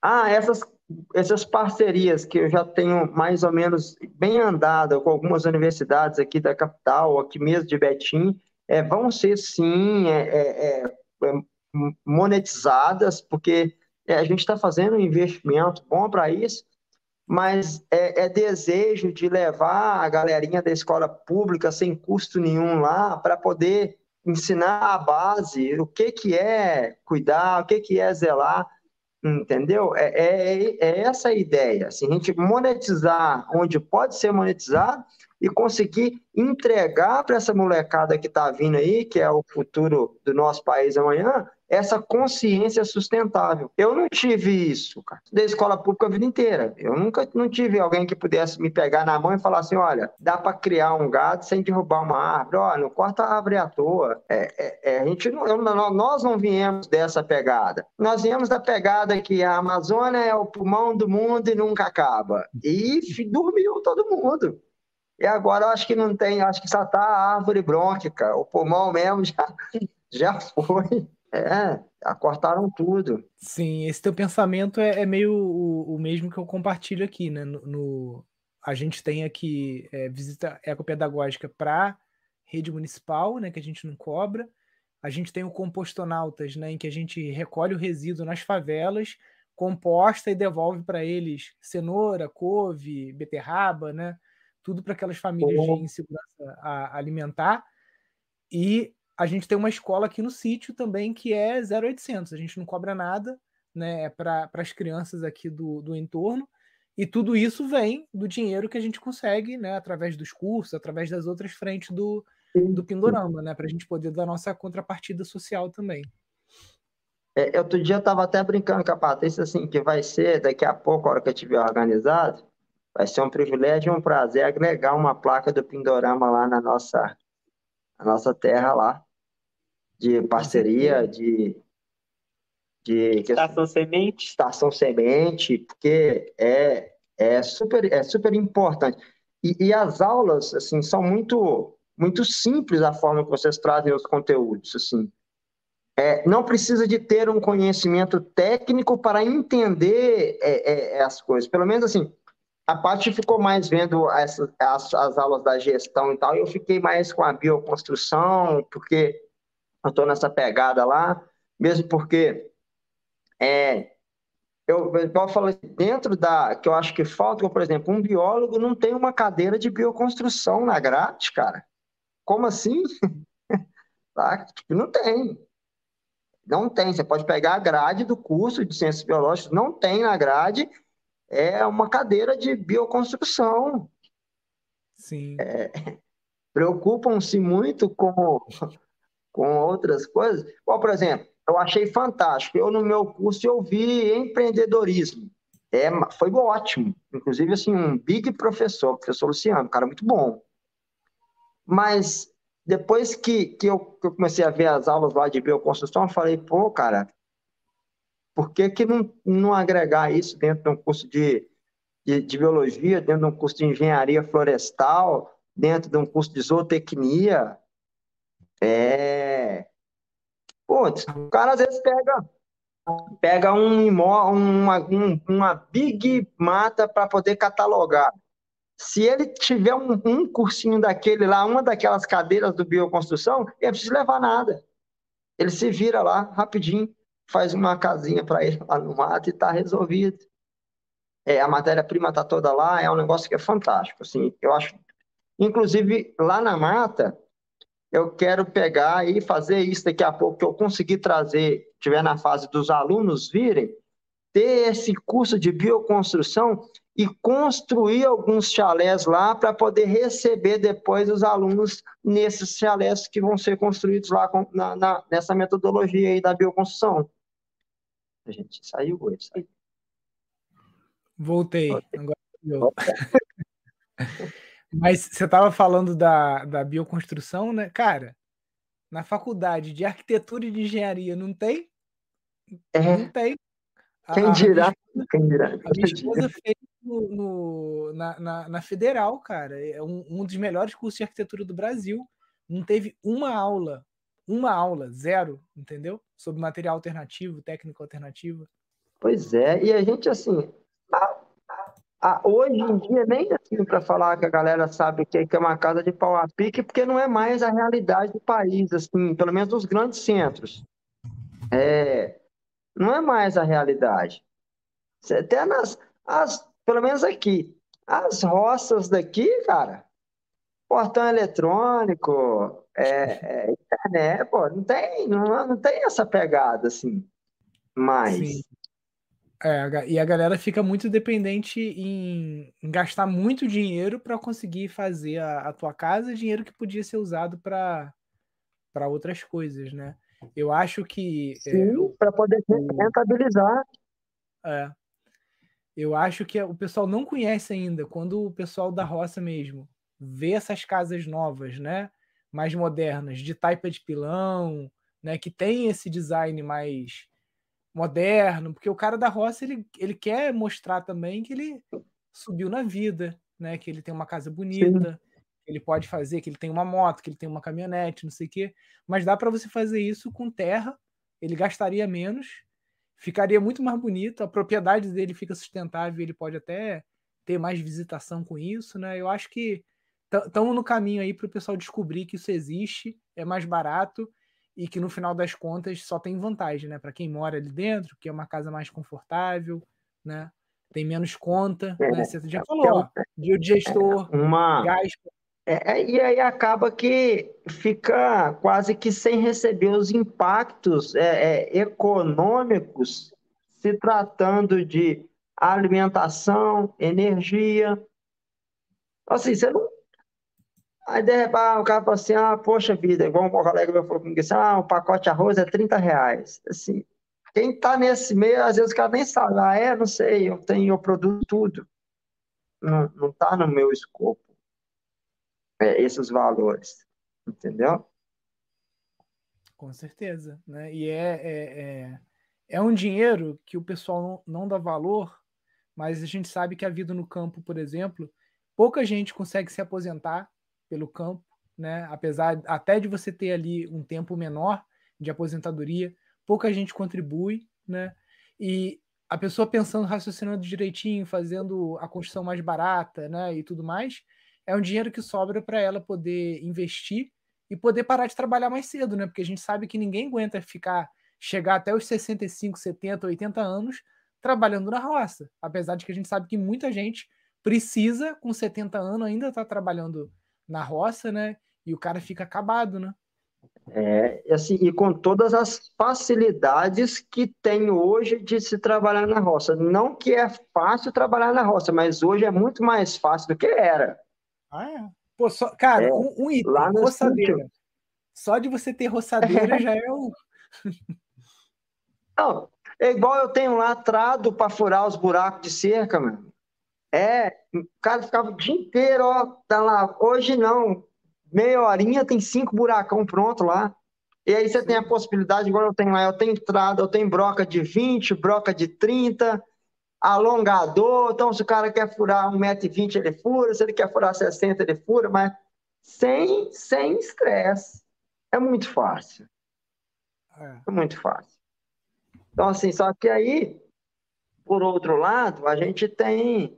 ah, essas, essas parcerias que eu já tenho mais ou menos bem andado com algumas universidades aqui da capital, aqui mesmo de Betim, é, vão ser, sim, é, é, é monetizadas, porque é, a gente está fazendo um investimento bom para isso, mas é, é, desejo de levar a galerinha da escola pública sem custo nenhum lá para poder ensinar a base o que, que é cuidar, o que, que é zelar, entendeu? É, é, é essa a ideia, assim, a gente monetizar onde pode ser monetizado e conseguir entregar para essa molecada que está vindo aí, que é o futuro do nosso país amanhã, essa consciência sustentável. Eu não tive isso, cara. Da escola pública a vida inteira. Eu nunca não tive alguém que pudesse me pegar na mão e falar assim: olha, dá para criar um gado sem derrubar uma árvore, olha, não corta a árvore à toa. É, é, é, a gente não, eu, nós não viemos dessa pegada. Nós viemos da pegada que a Amazônia é o pulmão do mundo e nunca acaba. E dormiu todo mundo. E agora acho que não tem, acho que só tá a árvore brônquica, o pulmão mesmo já, já foi. É, acortaram tudo. Sim, esse teu pensamento é, é meio o, o, mesmo que eu compartilho aqui, né? No, no a gente tem aqui é, visita ecopedagógica para rede municipal, né? Que a gente não cobra. A gente tem o compostonautas, né? Em que a gente recolhe o resíduo nas favelas, composta e devolve para eles cenoura, couve, beterraba, né? Tudo para aquelas famílias de insegurança alimentar. E a gente tem uma escola aqui no sítio também que é 0800, a gente não cobra nada né, para as crianças aqui do, do entorno, e tudo isso vem do dinheiro que a gente consegue, né, através dos cursos, através das outras frentes do, do Pindorama, né? Para a gente poder dar nossa contrapartida social também. É, outro dia eu estava até brincando com a Patrícia, assim, que vai ser, daqui a pouco, a hora que eu tiver organizado, vai ser um privilégio e um prazer agregar uma placa do Pindorama lá na nossa, na nossa terra lá, de parceria, de, de estação semente, estação semente, porque é, é super é super importante. E, e as aulas assim são muito muito simples a forma que vocês trazem os conteúdos assim. É, não precisa de ter um conhecimento técnico para entender é, é, as coisas. Pelo menos assim, a parte ficou mais vendo as, as, as, aulas da gestão e tal, e eu fiquei mais com a bioconstrução, porque eu estou nessa pegada lá, mesmo porque é, eu, eu assim, dentro da que eu acho que falta, por exemplo, um biólogo não tem uma cadeira de bioconstrução na grade, cara. Como assim? tá? Não tem. Não tem. Você pode pegar a grade do curso de ciências biológicas, não tem na grade, é uma cadeira de bioconstrução. Sim. É, Preocupam-se muito com, com outras coisas. Bom, por exemplo, eu achei fantástico. Eu, no meu curso, eu vi empreendedorismo. É, foi ótimo. Inclusive, assim, um big professor, professor Luciano, um cara muito bom. Mas depois que, que, eu, que eu comecei a ver as aulas lá de bioconstrução, eu falei, pô, cara, por que, que não, não agregar isso dentro de um curso de, de, de, biologia, dentro de um curso de engenharia florestal, dentro de um curso de zootecnia? É... Pô, o cara às vezes pega, pega um imó, uma, um, uma big mata para poder catalogar. Se ele tiver um, um, cursinho daquele lá, uma daquelas cadeiras do bioconstrução, ele não precisa levar nada. Ele se vira lá rapidinho, faz uma casinha para ele lá no mato e está resolvido. É, a matéria-prima está toda lá, é um negócio que é fantástico. Assim, eu acho. Inclusive, lá na mata, eu quero pegar e fazer isso daqui a pouco, que eu conseguir trazer, tiver na fase dos alunos virem, ter esse curso de bioconstrução e construir alguns chalés lá para poder receber depois os alunos nesses chalés que vão ser construídos lá com, na, na, nessa metodologia aí da bioconstrução. A gente saiu, hoje, saiu. Voltei. Agora Mas você estava falando da, da bioconstrução, né? Cara, na faculdade de arquitetura e de engenharia não tem? É. Não tem. Quem dirá? A, quem dirá? A minha esposa fez no, no, na, na, na, Federal, cara. É um, um dos melhores cursos de arquitetura do Brasil. Não teve uma aula, uma aula, zero, entendeu? Sobre material alternativo, técnico alternativo. Pois é, e a gente, assim, a, a, hoje em dia, nem assim para falar que a galera sabe o que é uma casa de pau a pique, porque não é mais a realidade do país, assim, pelo menos nos grandes centros. É, não é mais a realidade. Até nas, as, pelo menos aqui. As roças daqui, cara, portão eletrônico, é, é, internet, pô, não tem, não, não tem essa pegada assim. Mas. Sim. É, e a galera fica muito dependente em, em gastar muito dinheiro para conseguir fazer a, a, tua casa, dinheiro que podia ser usado para outras coisas, né? Eu acho que. É, Sim, é, para poder rentabilizar. É. Eu acho que o pessoal não conhece ainda, quando o pessoal da roça mesmo vê essas casas novas, né? Mais modernas, de taipa de pilão, né? Que tem esse design mais moderno, porque o cara da roça ele, ele quer mostrar também que ele subiu na vida, né? Que ele tem uma casa bonita, Sim. que ele pode fazer, que ele tem uma moto, que ele tem uma caminhonete, não sei o quê. Mas dá para você fazer isso com terra, ele gastaria menos ficaria muito mais bonito, a propriedade dele fica sustentável, ele pode até ter mais visitação com isso, né? Eu acho que estamos no caminho aí para o pessoal descobrir que isso existe, é mais barato e que no final das contas só tem vantagem, né? Para quem mora ali dentro, que é uma casa mais confortável, né? Tem menos conta, é, né? Você já falou, ó, biodigestor, uma, gás é, é, e aí acaba que fica quase que sem receber os impactos é, é, econômicos se tratando de alimentação, energia. Assim, você não. Aí derrubar, o cara fala assim, ah, poxa vida, igual um colega meu falou comigo assim, ah, um pacote de arroz é 30 reais. Assim, quem tá nesse meio, às vezes o cara nem sabe, ah, é, não sei, eu tenho, eu produzo tudo. Não, não tá no meu escopo é, esses valores, entendeu? Com certeza, né? E é, é, é, é um dinheiro que o pessoal não, não dá valor, mas a gente sabe que a vida no campo, por exemplo, pouca gente consegue se aposentar pelo campo, né? Apesar até de você ter ali um tempo menor de aposentadoria, pouca gente contribui, né? E a pessoa pensando, raciocinando direitinho, fazendo a construção mais barata, né? E tudo mais, é um dinheiro que sobra para ela poder investir e poder parar de trabalhar mais cedo, né? Porque a gente sabe que ninguém aguenta ficar chegar até os 65, 70, 80 anos trabalhando na roça, apesar de que a gente sabe que muita gente precisa com 70 anos ainda estar tá trabalhando na roça, né? E o cara fica acabado, né? É, assim, e com todas as facilidades que tem hoje de se trabalhar na roça. Não que é fácil trabalhar na roça, mas hoje é muito mais fácil do que era. Ah, é? Pô, só, cara, é, um, um item, roçadeira. Sítio. Só de você ter roçadeira já é um. Não, é igual eu tenho lá trado para furar os buracos de cerca, mano. É, o cara ficava o dia inteiro, ó, tá lá. Hoje não. Meia horinha tem cinco buracão pronto lá. E aí você tem a possibilidade, igual eu tenho lá, eu tenho entrada, eu tenho broca de 20, broca de 30, alongador. Então, se o cara quer furar 1,20m, ele fura. Se ele quer furar 60, ele fura, mas sem sem estresse. É muito fácil. É. é muito fácil. Então, assim, só que aí, por outro lado, a gente tem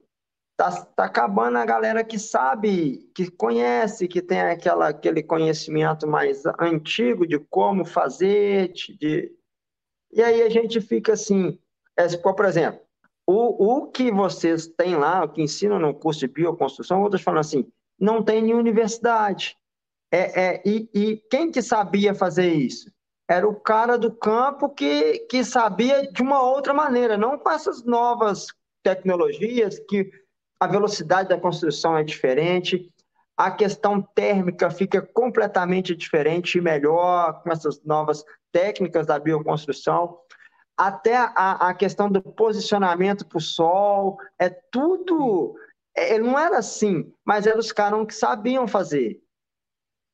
Tá, tá acabando a galera que sabe, que conhece, que tem aquela, aquele conhecimento mais antigo de como fazer, de... e aí a gente fica assim, é, por exemplo, o, o que vocês têm lá, o que ensinam no curso de bioconstrução, outros falam assim, não tem em universidade. É, é, e, e quem que sabia fazer isso? Era o cara do campo que, que sabia de uma outra maneira, não com essas novas tecnologias que a velocidade da construção é diferente, a questão térmica fica completamente diferente e melhor com essas novas técnicas da bioconstrução. Até a, a questão do posicionamento para o sol, é tudo. É, não era assim, mas eram os caras que sabiam fazer.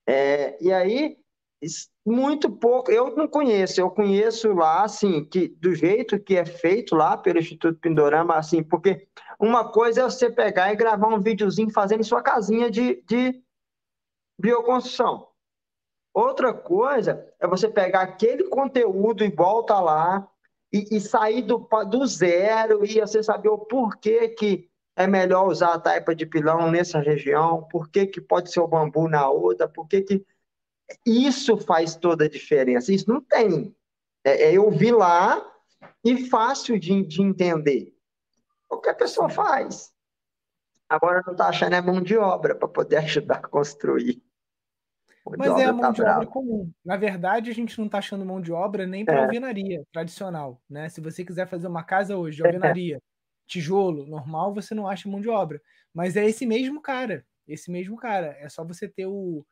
É, e aí, muito pouco, eu não conheço, eu conheço lá, assim, que do jeito que é feito lá pelo Instituto Pindorama, assim, porque uma coisa é você pegar e gravar um videozinho fazendo em sua casinha de, de bioconstrução. Outra coisa é você pegar aquele conteúdo e volta lá e, e sair do, do zero e você saber o porquê que é melhor usar a taipa de pilão nessa região, por que, que pode ser o bambu na outra, por que, que isso faz toda a diferença. Isso não tem. É, é eu vi lá e fácil de, de entender. Qualquer pessoa faz. Agora não está achando é mão de obra para poder ajudar a construir. Mas é a mão tá de obra comum. Na verdade, a gente não está achando mão de obra nem para é. alvenaria tradicional. Né? Se você quiser fazer uma casa hoje de alvenaria, é. tijolo, normal, você não acha mão de obra. Mas é esse mesmo cara. Esse mesmo cara. É só você ter o,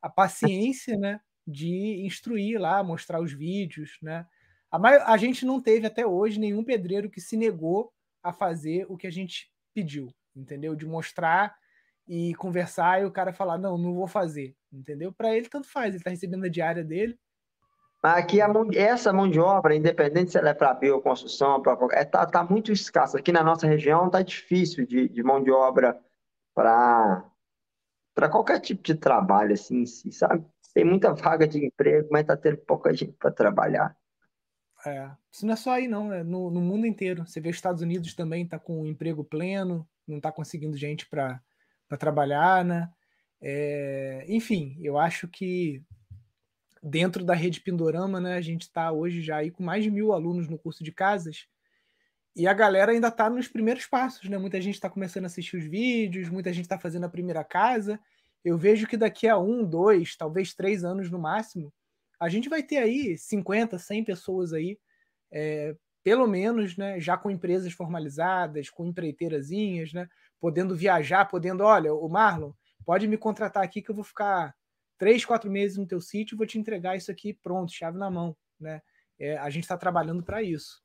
a paciência, né, de instruir lá, mostrar os vídeos, né? A, maior, a gente não teve até hoje nenhum pedreiro que se negou a fazer o que a gente pediu, entendeu? De mostrar e conversar e o cara falar, não, não vou fazer, entendeu? Para ele, tanto faz, ele está recebendo a diária dele. Aqui a mão, essa mão de obra, independente se ela é para bioconstrução, para é, tá, tá muito escassa. Aqui na nossa região tá difícil de, de mão de obra para para qualquer tipo de trabalho, assim, si, sabe? Tem muita vaga de emprego, mas tá tendo pouca gente para trabalhar. É, isso não é só aí, não, é no, no mundo inteiro. Você vê os Estados Unidos também tá com emprego pleno, não tá conseguindo gente para trabalhar, né? É, enfim, eu acho que dentro da rede Pindorama, né, a gente está hoje já aí com mais de mil alunos no curso de casas e a galera ainda está nos primeiros passos, né? Muita gente está começando a assistir os vídeos, muita gente está fazendo a primeira casa. Eu vejo que daqui a um, dois, talvez três anos no máximo, a gente vai ter aí 50, 100 pessoas aí, é, pelo menos, né? Já com empresas formalizadas, com empreiteirazinhas, né? Podendo viajar, podendo, olha, o Marlon, pode me contratar aqui que eu vou ficar três, quatro meses no teu sítio e vou te entregar isso aqui pronto, chave na mão, né? É, a gente está trabalhando para isso.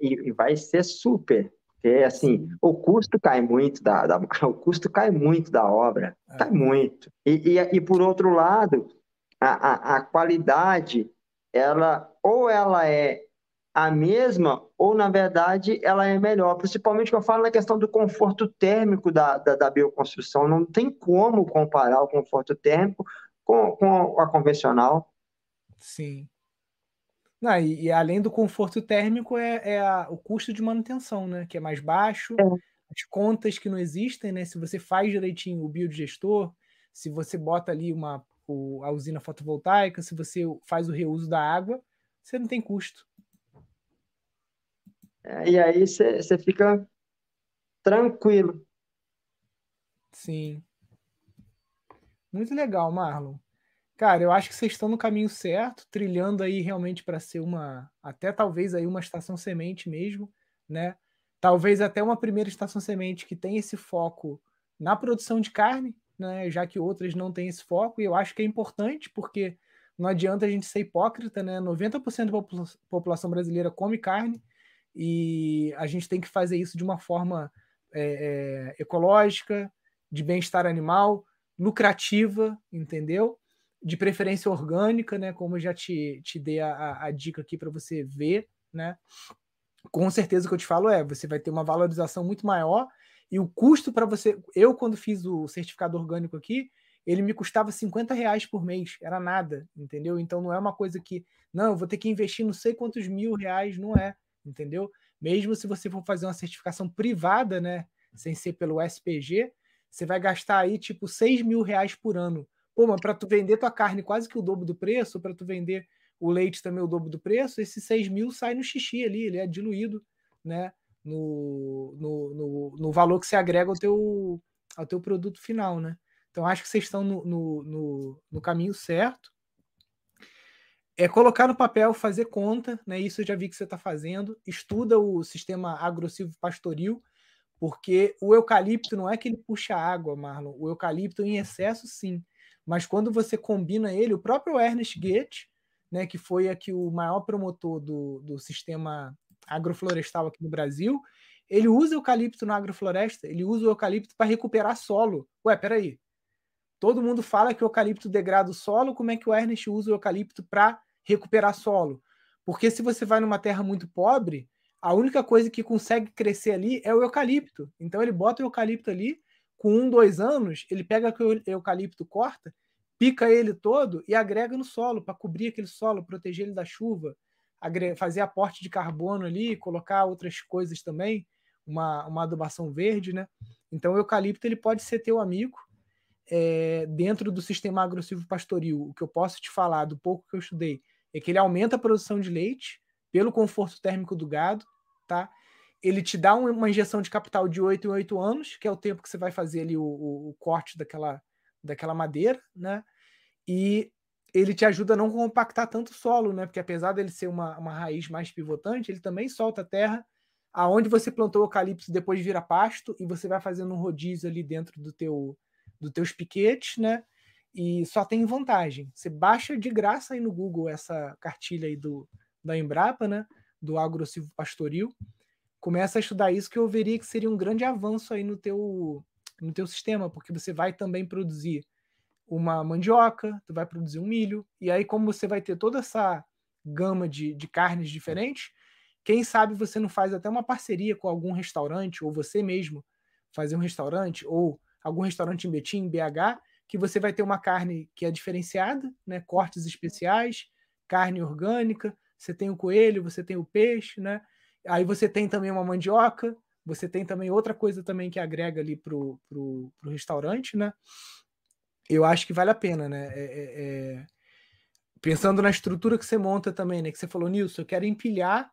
E, e, vai ser super, porque assim, Sim. o custo cai muito da, da, o custo cai muito da obra, é. cai muito. E, e, e, por outro lado, a, a, a qualidade, ela ou ela é a mesma, ou na verdade ela é melhor. Principalmente que eu falo na questão do conforto térmico da, da, da bioconstrução. Não tem como comparar o conforto térmico com, com a convencional. Sim. Não, e, e, além do conforto térmico, é, é a, o custo de manutenção, né? Que é mais baixo, é. as contas que não existem, né? Se você faz direitinho o biodigestor, se você bota ali uma, o, a usina fotovoltaica, se você faz o reuso da água, você não tem custo. É, e aí você fica tranquilo. Sim. Muito legal, Marlon. Cara, eu acho que vocês estão no caminho certo, trilhando aí realmente para ser uma, até talvez aí uma estação semente mesmo, né? Talvez até uma primeira estação semente que tem esse foco na produção de carne, né? Já que outras não têm esse foco, e eu acho que é importante porque não adianta a gente ser hipócrita, né? 90% da população brasileira come carne e a gente tem que fazer isso de uma forma é, é, ecológica, de bem-estar animal, lucrativa, entendeu? De preferência orgânica, né? Como eu já te, te dei a, a dica aqui para você ver, né? Com certeza o que eu te falo é, você vai ter uma valorização muito maior e o custo para você. Eu, quando fiz o certificado orgânico aqui, ele me custava 50 reais por mês, era nada, entendeu? Então não é uma coisa que, não, eu vou ter que investir não sei quantos mil reais, não é, entendeu? Mesmo se você for fazer uma certificação privada, né, sem ser pelo SPG, você vai gastar aí tipo 6 mil reais por ano. Pô, mas para tu vender tua carne quase que o dobro do preço, para tu vender o leite também o dobro do preço, esses 6 mil sai no xixi ali, ele é diluído, né, no, no, no, no valor que você agrega ao teu, ao teu produto final, né? Então, acho que vocês estão no, no, no, no caminho certo. É colocar no papel, fazer conta, né? Isso eu já vi que você está fazendo. Estuda o sistema agressivo pastoril, porque o eucalipto não é que ele puxa água, Marlon. O eucalipto em excesso, sim. Mas quando você combina ele, o próprio Ernest Goethe, né, que foi aqui o maior promotor do, do sistema agroflorestal aqui no Brasil, ele usa eucalipto na agrofloresta, ele usa o eucalipto para recuperar solo. Ué, peraí, Todo mundo fala que o eucalipto degrada o solo, como é que o Ernest usa o eucalipto para recuperar solo? Porque se você vai numa terra muito pobre, a única coisa que consegue crescer ali é o eucalipto. Então ele bota o eucalipto ali, com um, dois anos, ele pega o eucalipto, corta, pica ele todo e agrega no solo para cobrir aquele solo, proteger ele da chuva, fazer aporte de carbono ali, colocar outras coisas também, uma, uma adubação verde, né? Então o eucalipto ele pode ser teu amigo é, dentro do sistema agressivo pastoril, o que eu posso te falar do pouco que eu estudei é que ele aumenta a produção de leite pelo conforto térmico do gado, tá? Ele te dá uma injeção de capital de 8 em 8 anos, que é o tempo que você vai fazer ali o, o, o corte daquela, daquela madeira, né? E ele te ajuda a não compactar tanto o solo, né? Porque apesar dele ser uma, uma raiz mais pivotante, ele também solta a terra aonde você plantou o eucalipto depois vira pasto e você vai fazendo um rodízio ali dentro do teu dos teus piquetes, né? E só tem vantagem. Você baixa de graça aí no Google essa cartilha aí do, da Embrapa, né? Do agressivo pastoril. Começa a estudar isso que eu veria que seria um grande avanço aí no teu, no teu sistema, porque você vai também produzir uma mandioca, tu vai produzir um milho, e aí como você vai ter toda essa gama de, de carnes diferentes, quem sabe você não faz até uma parceria com algum restaurante, ou você mesmo fazer um restaurante, ou algum restaurante em Betim, em BH, que você vai ter uma carne que é diferenciada, né? cortes especiais, carne orgânica, você tem o coelho, você tem o peixe, né? Aí você tem também uma mandioca, você tem também outra coisa também que agrega ali pro, pro, pro restaurante, né? Eu acho que vale a pena, né? É, é, é... Pensando na estrutura que você monta também, né? Que você falou, Nilson, eu quero empilhar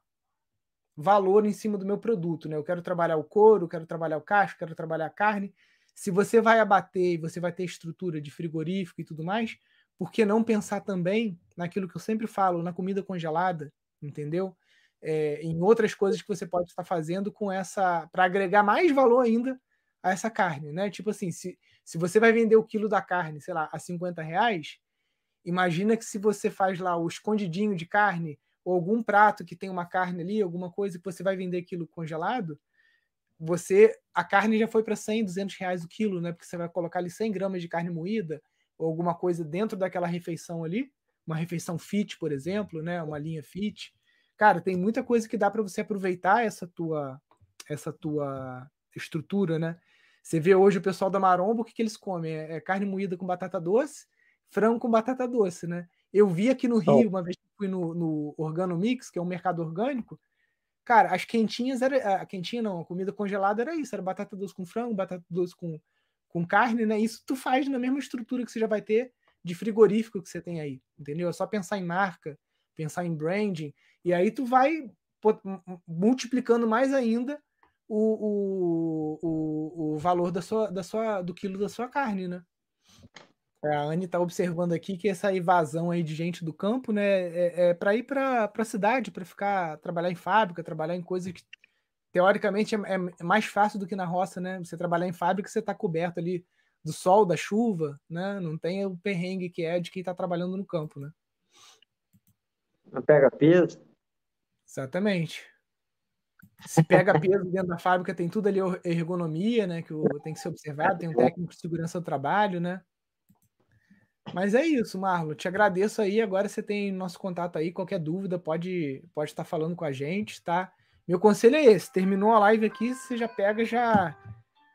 valor em cima do meu produto, né? Eu quero trabalhar o couro, quero trabalhar o casco, quero trabalhar a carne, se você vai abater e você vai ter estrutura de frigorífico e tudo mais, por que não pensar também naquilo que eu sempre falo, na comida congelada, entendeu? É, em outras coisas que você pode estar fazendo com essa. para agregar mais valor ainda a essa carne, né? Tipo assim, se, Se você vai vender o quilo da carne, sei lá, a 50 reais, imagina que se você faz lá o escondidinho de carne, ou algum prato que tem uma carne ali, alguma coisa que você vai vender aquilo congelado, você a carne já foi para 100, 200 reais o quilo, né? Porque você vai colocar ali 100 gramas de carne moída ou alguma coisa dentro daquela refeição ali, uma refeição fit, por exemplo, né? Uma linha fit. Cara, tem muita coisa que dá para você aproveitar essa tua essa tua estrutura, né? Você vê hoje o pessoal da Maromba, o que, que eles comem? É, é carne moída com batata doce, frango com batata doce, né? Eu vi aqui no Rio, uma vez que fui no, no Organo Mix, que é um mercado orgânico, cara, as quentinhas era. A quentinha não, a comida congelada era isso, era batata doce com frango, batata doce com, com carne, né? Isso tu faz na mesma estrutura que você já vai ter de frigorífico que você tem aí, entendeu? É só pensar em marca, pensar em branding, e aí tu vai multiplicando mais ainda o, o, o, o valor da sua, da sua, do quilo da sua carne, né? A Anne está observando aqui que essa invasão aí de gente do campo, né, é, é para ir para a cidade, para ficar trabalhar em fábrica, trabalhar em coisas que teoricamente é, é, mais fácil do que na roça, né? Você trabalhar em fábrica, você está coberto ali do sol, da chuva, né? Não tem o perrengue que é de quem está trabalhando no campo, né? Não pega peso. Exatamente. Se pega peso dentro da fábrica, tem tudo ali ergonomia, né? Que tem que ser observado, tem um técnico de segurança do trabalho, né? Mas é isso, Marlon. Te agradeço aí. Agora você tem nosso contato aí. Qualquer dúvida, pode, pode estar falando com a gente, tá? Meu conselho é esse: terminou a live aqui, você já pega, já,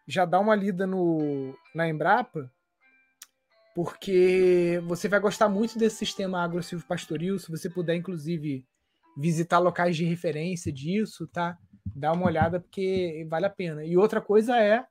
já dá uma lida no, na Embrapa, porque você vai gostar muito desse sistema agressivo pastoril. Se você puder, inclusive, visitar locais de referência disso, tá? Dá uma olhada porque vale a pena. E outra coisa é,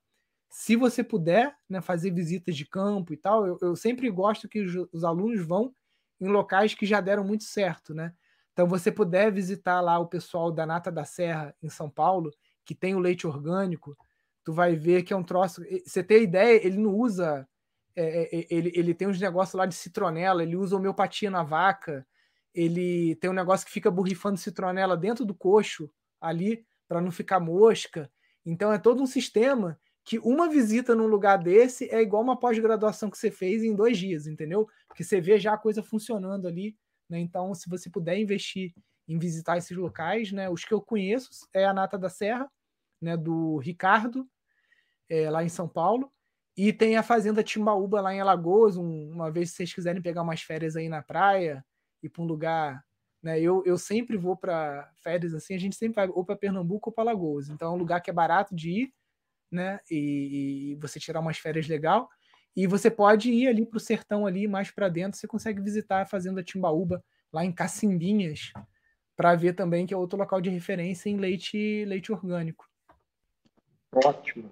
se você puder, né, fazer visitas de campo e tal, eu, eu sempre gosto que os, os, alunos vão em locais que já deram muito certo, né? Então, você puder visitar lá o pessoal da Nata da Serra em São Paulo, que tem o leite orgânico, tu vai ver que é um troço. Você tem ideia, ele não usa. É, é, ele, ele tem uns negócios lá de citronela, ele usa homeopatia na vaca, ele tem um negócio que fica borrifando citronela dentro do coxo ali para não ficar mosca. Então é todo um sistema que uma visita num lugar desse é igual uma pós-graduação que você fez em dois dias, entendeu? Porque você vê já a coisa funcionando ali. Né? Então, se você puder investir em visitar esses locais, né? Os que eu conheço é a Nata da Serra, né? Do Ricardo, é, lá em São Paulo. E tem a Fazenda Timbaúba lá em Alagoas. Um, uma vez, se vocês quiserem pegar umas férias aí na praia, ir para um lugar. Né? Eu, eu sempre vou para férias assim, a gente sempre vai ou para Pernambuco ou para Lagoas. Então é um lugar que é barato de ir, né? E, e você tirar umas férias legal. E você pode ir ali para o sertão ali mais para dentro, você consegue visitar a fazenda Timbaúba lá em Cacimbinhas para ver também que é outro local de referência em leite leite orgânico. Ótimo.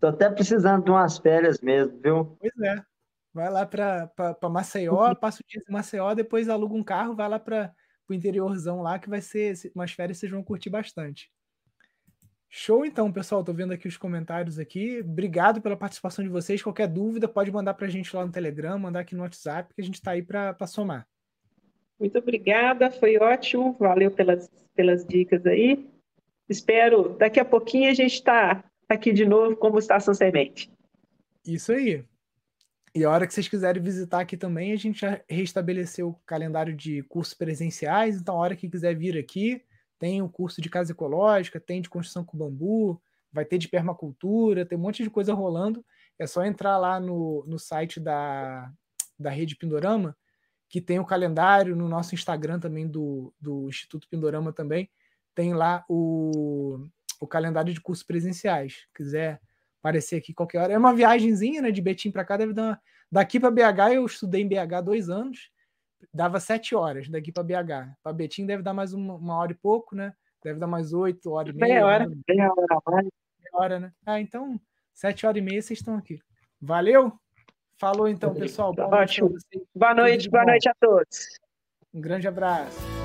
Tô até precisando de umas férias mesmo, viu? Pois é. Vai lá para Maceió, passa o dia em Maceió, depois aluga um carro, vai lá para o interiorzão lá, que vai ser umas férias vocês vão curtir bastante. Show então, pessoal. Tô vendo aqui os comentários aqui. Obrigado pela participação de vocês. Qualquer dúvida, pode mandar para a gente lá no Telegram, mandar aqui no WhatsApp, que a gente está aí para somar. Muito obrigada, foi ótimo. Valeu pelas, pelas dicas aí. Espero daqui a pouquinho a gente está aqui de novo como Estação Semente. Isso aí. E a hora que vocês quiserem visitar aqui também, a gente já restabeleceu o calendário de cursos presenciais. Então, a hora que quiser vir aqui, tem o curso de casa ecológica, tem de construção com bambu, vai ter de permacultura, tem um monte de coisa rolando. É só entrar lá no, no site da, da Rede Pindorama, que tem o calendário, no nosso Instagram também do, do Instituto Pindorama também, tem lá o, o calendário de cursos presenciais. Quiser aparecer aqui qualquer hora. É uma viagemzinha, né, de Betim para cá, deve dar uma... daqui para BH, eu estudei em BH dois anos, dava sete horas daqui para BH. Para Betim deve dar mais uma, uma, hora e pouco, né? Deve dar mais oito horas e meia. Meia hora, meia hora, meia hora, né? Ah, então sete horas e meia vocês estão aqui. Valeu? Falou então, pessoal. Ótimo. Boa noite, boa noite a todos. Um grande abraço.